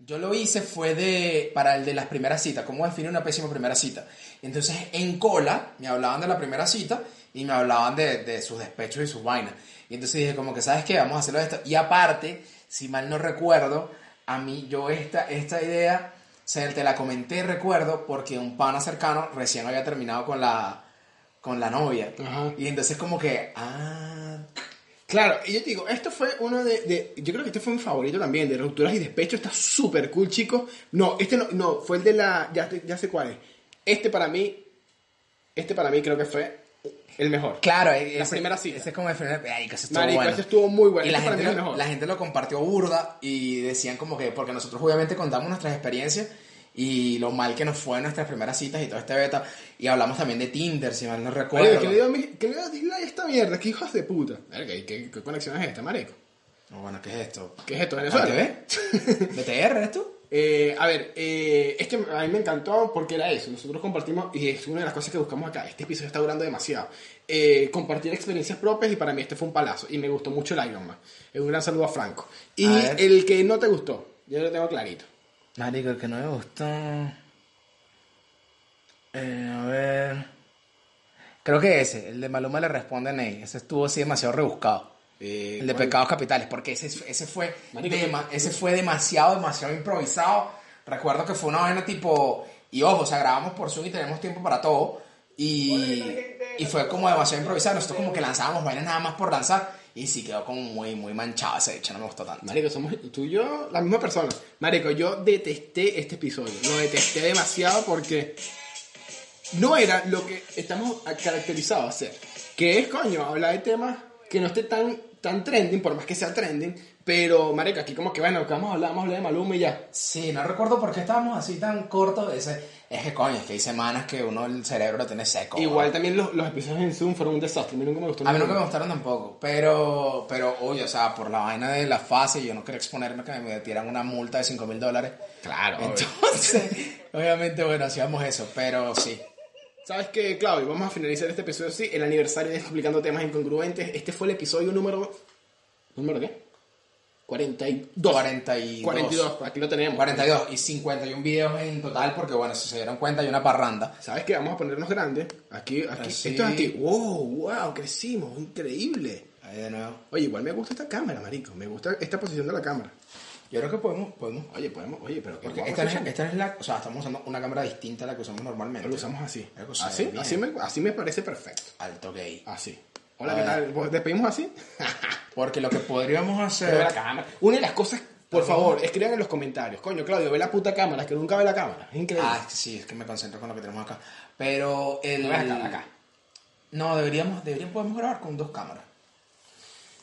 Yo lo hice fue de para el de las primeras citas, cómo definir una pésima primera cita. Y entonces en cola me hablaban de la primera cita y me hablaban de, de sus despechos y sus vainas. Y entonces dije como que, ¿sabes qué? Vamos a hacerlo de esto. Y aparte, si mal no recuerdo, a mí yo esta, esta idea, se te la comenté, recuerdo, porque un pana cercano recién había terminado con la, con la novia. Ajá. Y entonces como que, ah, Claro, y yo te digo, esto fue uno de, de- Yo creo que este fue mi favorito también, de rupturas y despechos. Está súper cool, chicos. No, este no, no, fue el de la. Ya, ya sé cuál es. Este para mí. Este para mí creo que fue el mejor. Claro, La ese- primera cita. Ese es como el primer. Ay, que estuvo Marico, bueno. ese estuvo muy bueno. Y la gente, lo, la gente lo compartió burda y decían como que, porque nosotros obviamente contamos nuestras experiencias y lo mal que nos fue en nuestras primeras citas y todo este beta. Y hablamos también de Tinder, si mal no recuerdo. Marico, ¿qué le dio a mi- qué le dio a esta mierda? ¿Qué hijos de puta? ¿y ¿Qué, qué conexión es esta, marico? No, bueno, ¿qué es esto? ¿Qué es esto, Venezuela? ¿TV? ¿BTR eres tú? Eh, a ver, eh, este a mí me encantó porque era eso. Nosotros compartimos, y es una de las cosas que buscamos acá. Este episodio está durando demasiado. Eh, compartir experiencias propias y para mí este fue un palazo. Y me gustó mucho el Iron Man. Un gran saludo a Franco. Y A el que no te gustó, yo lo tengo clarito. Marico, el que no me gustó. Eh, a ver. Creo que ese, el de Maluma le responde Ney. Ese estuvo así demasiado rebuscado. Eh, el de pecados capitales, porque ese, ese fue Marico, ese fue demasiado, demasiado improvisado. Recuerdo que fue una vaina tipo. Y ojo, o sea, grabamos por Zoom y tenemos tiempo para todo. Y, y fue como demasiado improvisado. Nosotros como que lanzábamos vainas nada más por lanzar. Y sí quedó como muy, muy manchado ese hecho, no me gustó tanto. Marico, somos tú y yo la misma persona. Marico, yo detesté este episodio. Lo detesté demasiado porque no era lo que estamos caracterizados a hacer. Que es, coño, hablar de temas que no esté tan, tan trending, por más que sea trending. Pero, marico, aquí como que, bueno, que vamos a hablar, vamos a hablar de Maluma y ya. Sí, no recuerdo por qué estábamos así tan cortos. Ese, es que coño, es que hay semanas que uno el cerebro lo tiene seco. Igual también los, los episodios en Zoom fueron un desastre. A mí nunca me gustó. A mí nunca me gustaron tampoco, pero, pero, oye, o sea, por la vaina de la fase, yo no quería exponerme a que me metieran una multa de 5 mil dólares. Claro, obvio. Entonces, obviamente, bueno, hacíamos eso, pero sí. ¿Sabes qué, Claudio? Vamos a finalizar este episodio así, el aniversario de Explicando Temas Incongruentes. Este fue el episodio número... ¿Número qué? 42. 42. 42, aquí lo tenemos. 42 y 51 videos en total, porque bueno, si se dieron cuenta, hay una parranda. ¿Sabes qué? Vamos a ponernos grandes. Aquí, aquí. Así. Esto es aquí. ¡Wow! ¡Wow! Crecimos. Increíble. Ahí de nuevo. Oye, igual me gusta esta cámara, marico. Me gusta esta posición de la cámara. Yo creo que podemos, podemos. Oye, podemos... Oye, pero... Porque esta, es, esta es la, o sea, estamos usando una cámara distinta a la que usamos normalmente. Lo usamos así. Así, bien. así, me, así me parece perfecto. Alto gay. Así. Hola, ¿qué tal? ¿Vos ¿Despedimos así? Porque lo que podríamos Pero hacer. la cámara. Una de las cosas, por favor, escriban en los comentarios. Coño, Claudio, ve la puta cámara, que nunca ve la cámara. Es increíble. Ah, sí, es que me concentro con lo que tenemos acá. Pero el. No acá. No, deberíamos, deberíamos podemos grabar con dos cámaras.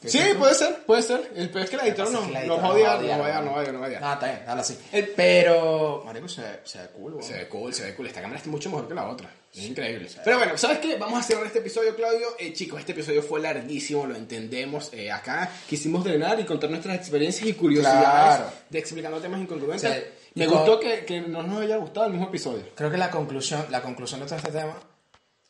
¿Qué Sí, tú? puede ser, puede ser. El pero es que la editora nos nos nos odiar, va a odiar, ¿no? nos va a odiar, nos va a odiar. No, está bien, dale así. Pero. Marico, se, se ve cool, Se weón. ve cool, se ve cool. Esta cámara está mucho mejor que la otra. Es increíble. Pero bueno, ¿sabes qué? Vamos a cerrar este episodio, Claudio. Eh, chicos, este episodio fue larguísimo, lo entendemos. Eh, acá quisimos drenar y contar nuestras experiencias y curiosidades Claro. de explicando temas incongruentes. Sí. Me Y con- gustó que, que no nos haya gustado el mismo episodio. Creo que la conclusión, la conclusión de todo este tema,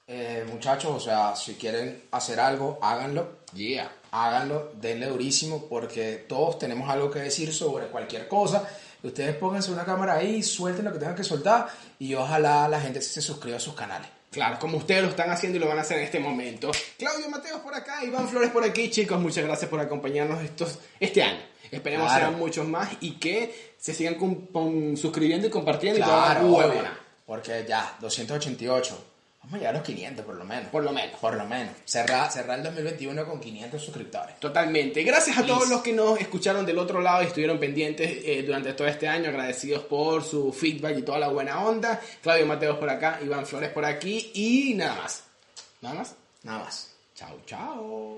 eh, muchachos, o sea, si quieren hacer algo, háganlo. Yeah. Háganlo, denle durísimo, porque todos tenemos algo que decir sobre cualquier cosa. Ustedes pónganse una cámara ahí, suelten lo que tengan que soltar y ojalá la gente se suscriba a sus canales. Claro, como ustedes lo están haciendo y lo van a hacer en este momento. Claudio Mateos por acá, Iván Flores por aquí, chicos. Muchas gracias por acompañarnos estos, este año. Esperemos Claro. sean muchos más y que se sigan con- con- suscribiendo y compartiendo y Claro, huevona. obvio, porque ya, 288. Vamos a llegar a los 500 por lo menos. Por lo menos. Por lo menos. Cerrar, cerrar el 2021 con 500 suscriptores. Totalmente. Gracias a todos los que nos escucharon del otro lado y estuvieron pendientes eh, durante todo este año. Agradecidos por su feedback y toda la buena onda. Claudio Mateos por acá, Iván Flores por aquí y nada más. Nada más. Nada más. Chao, chao.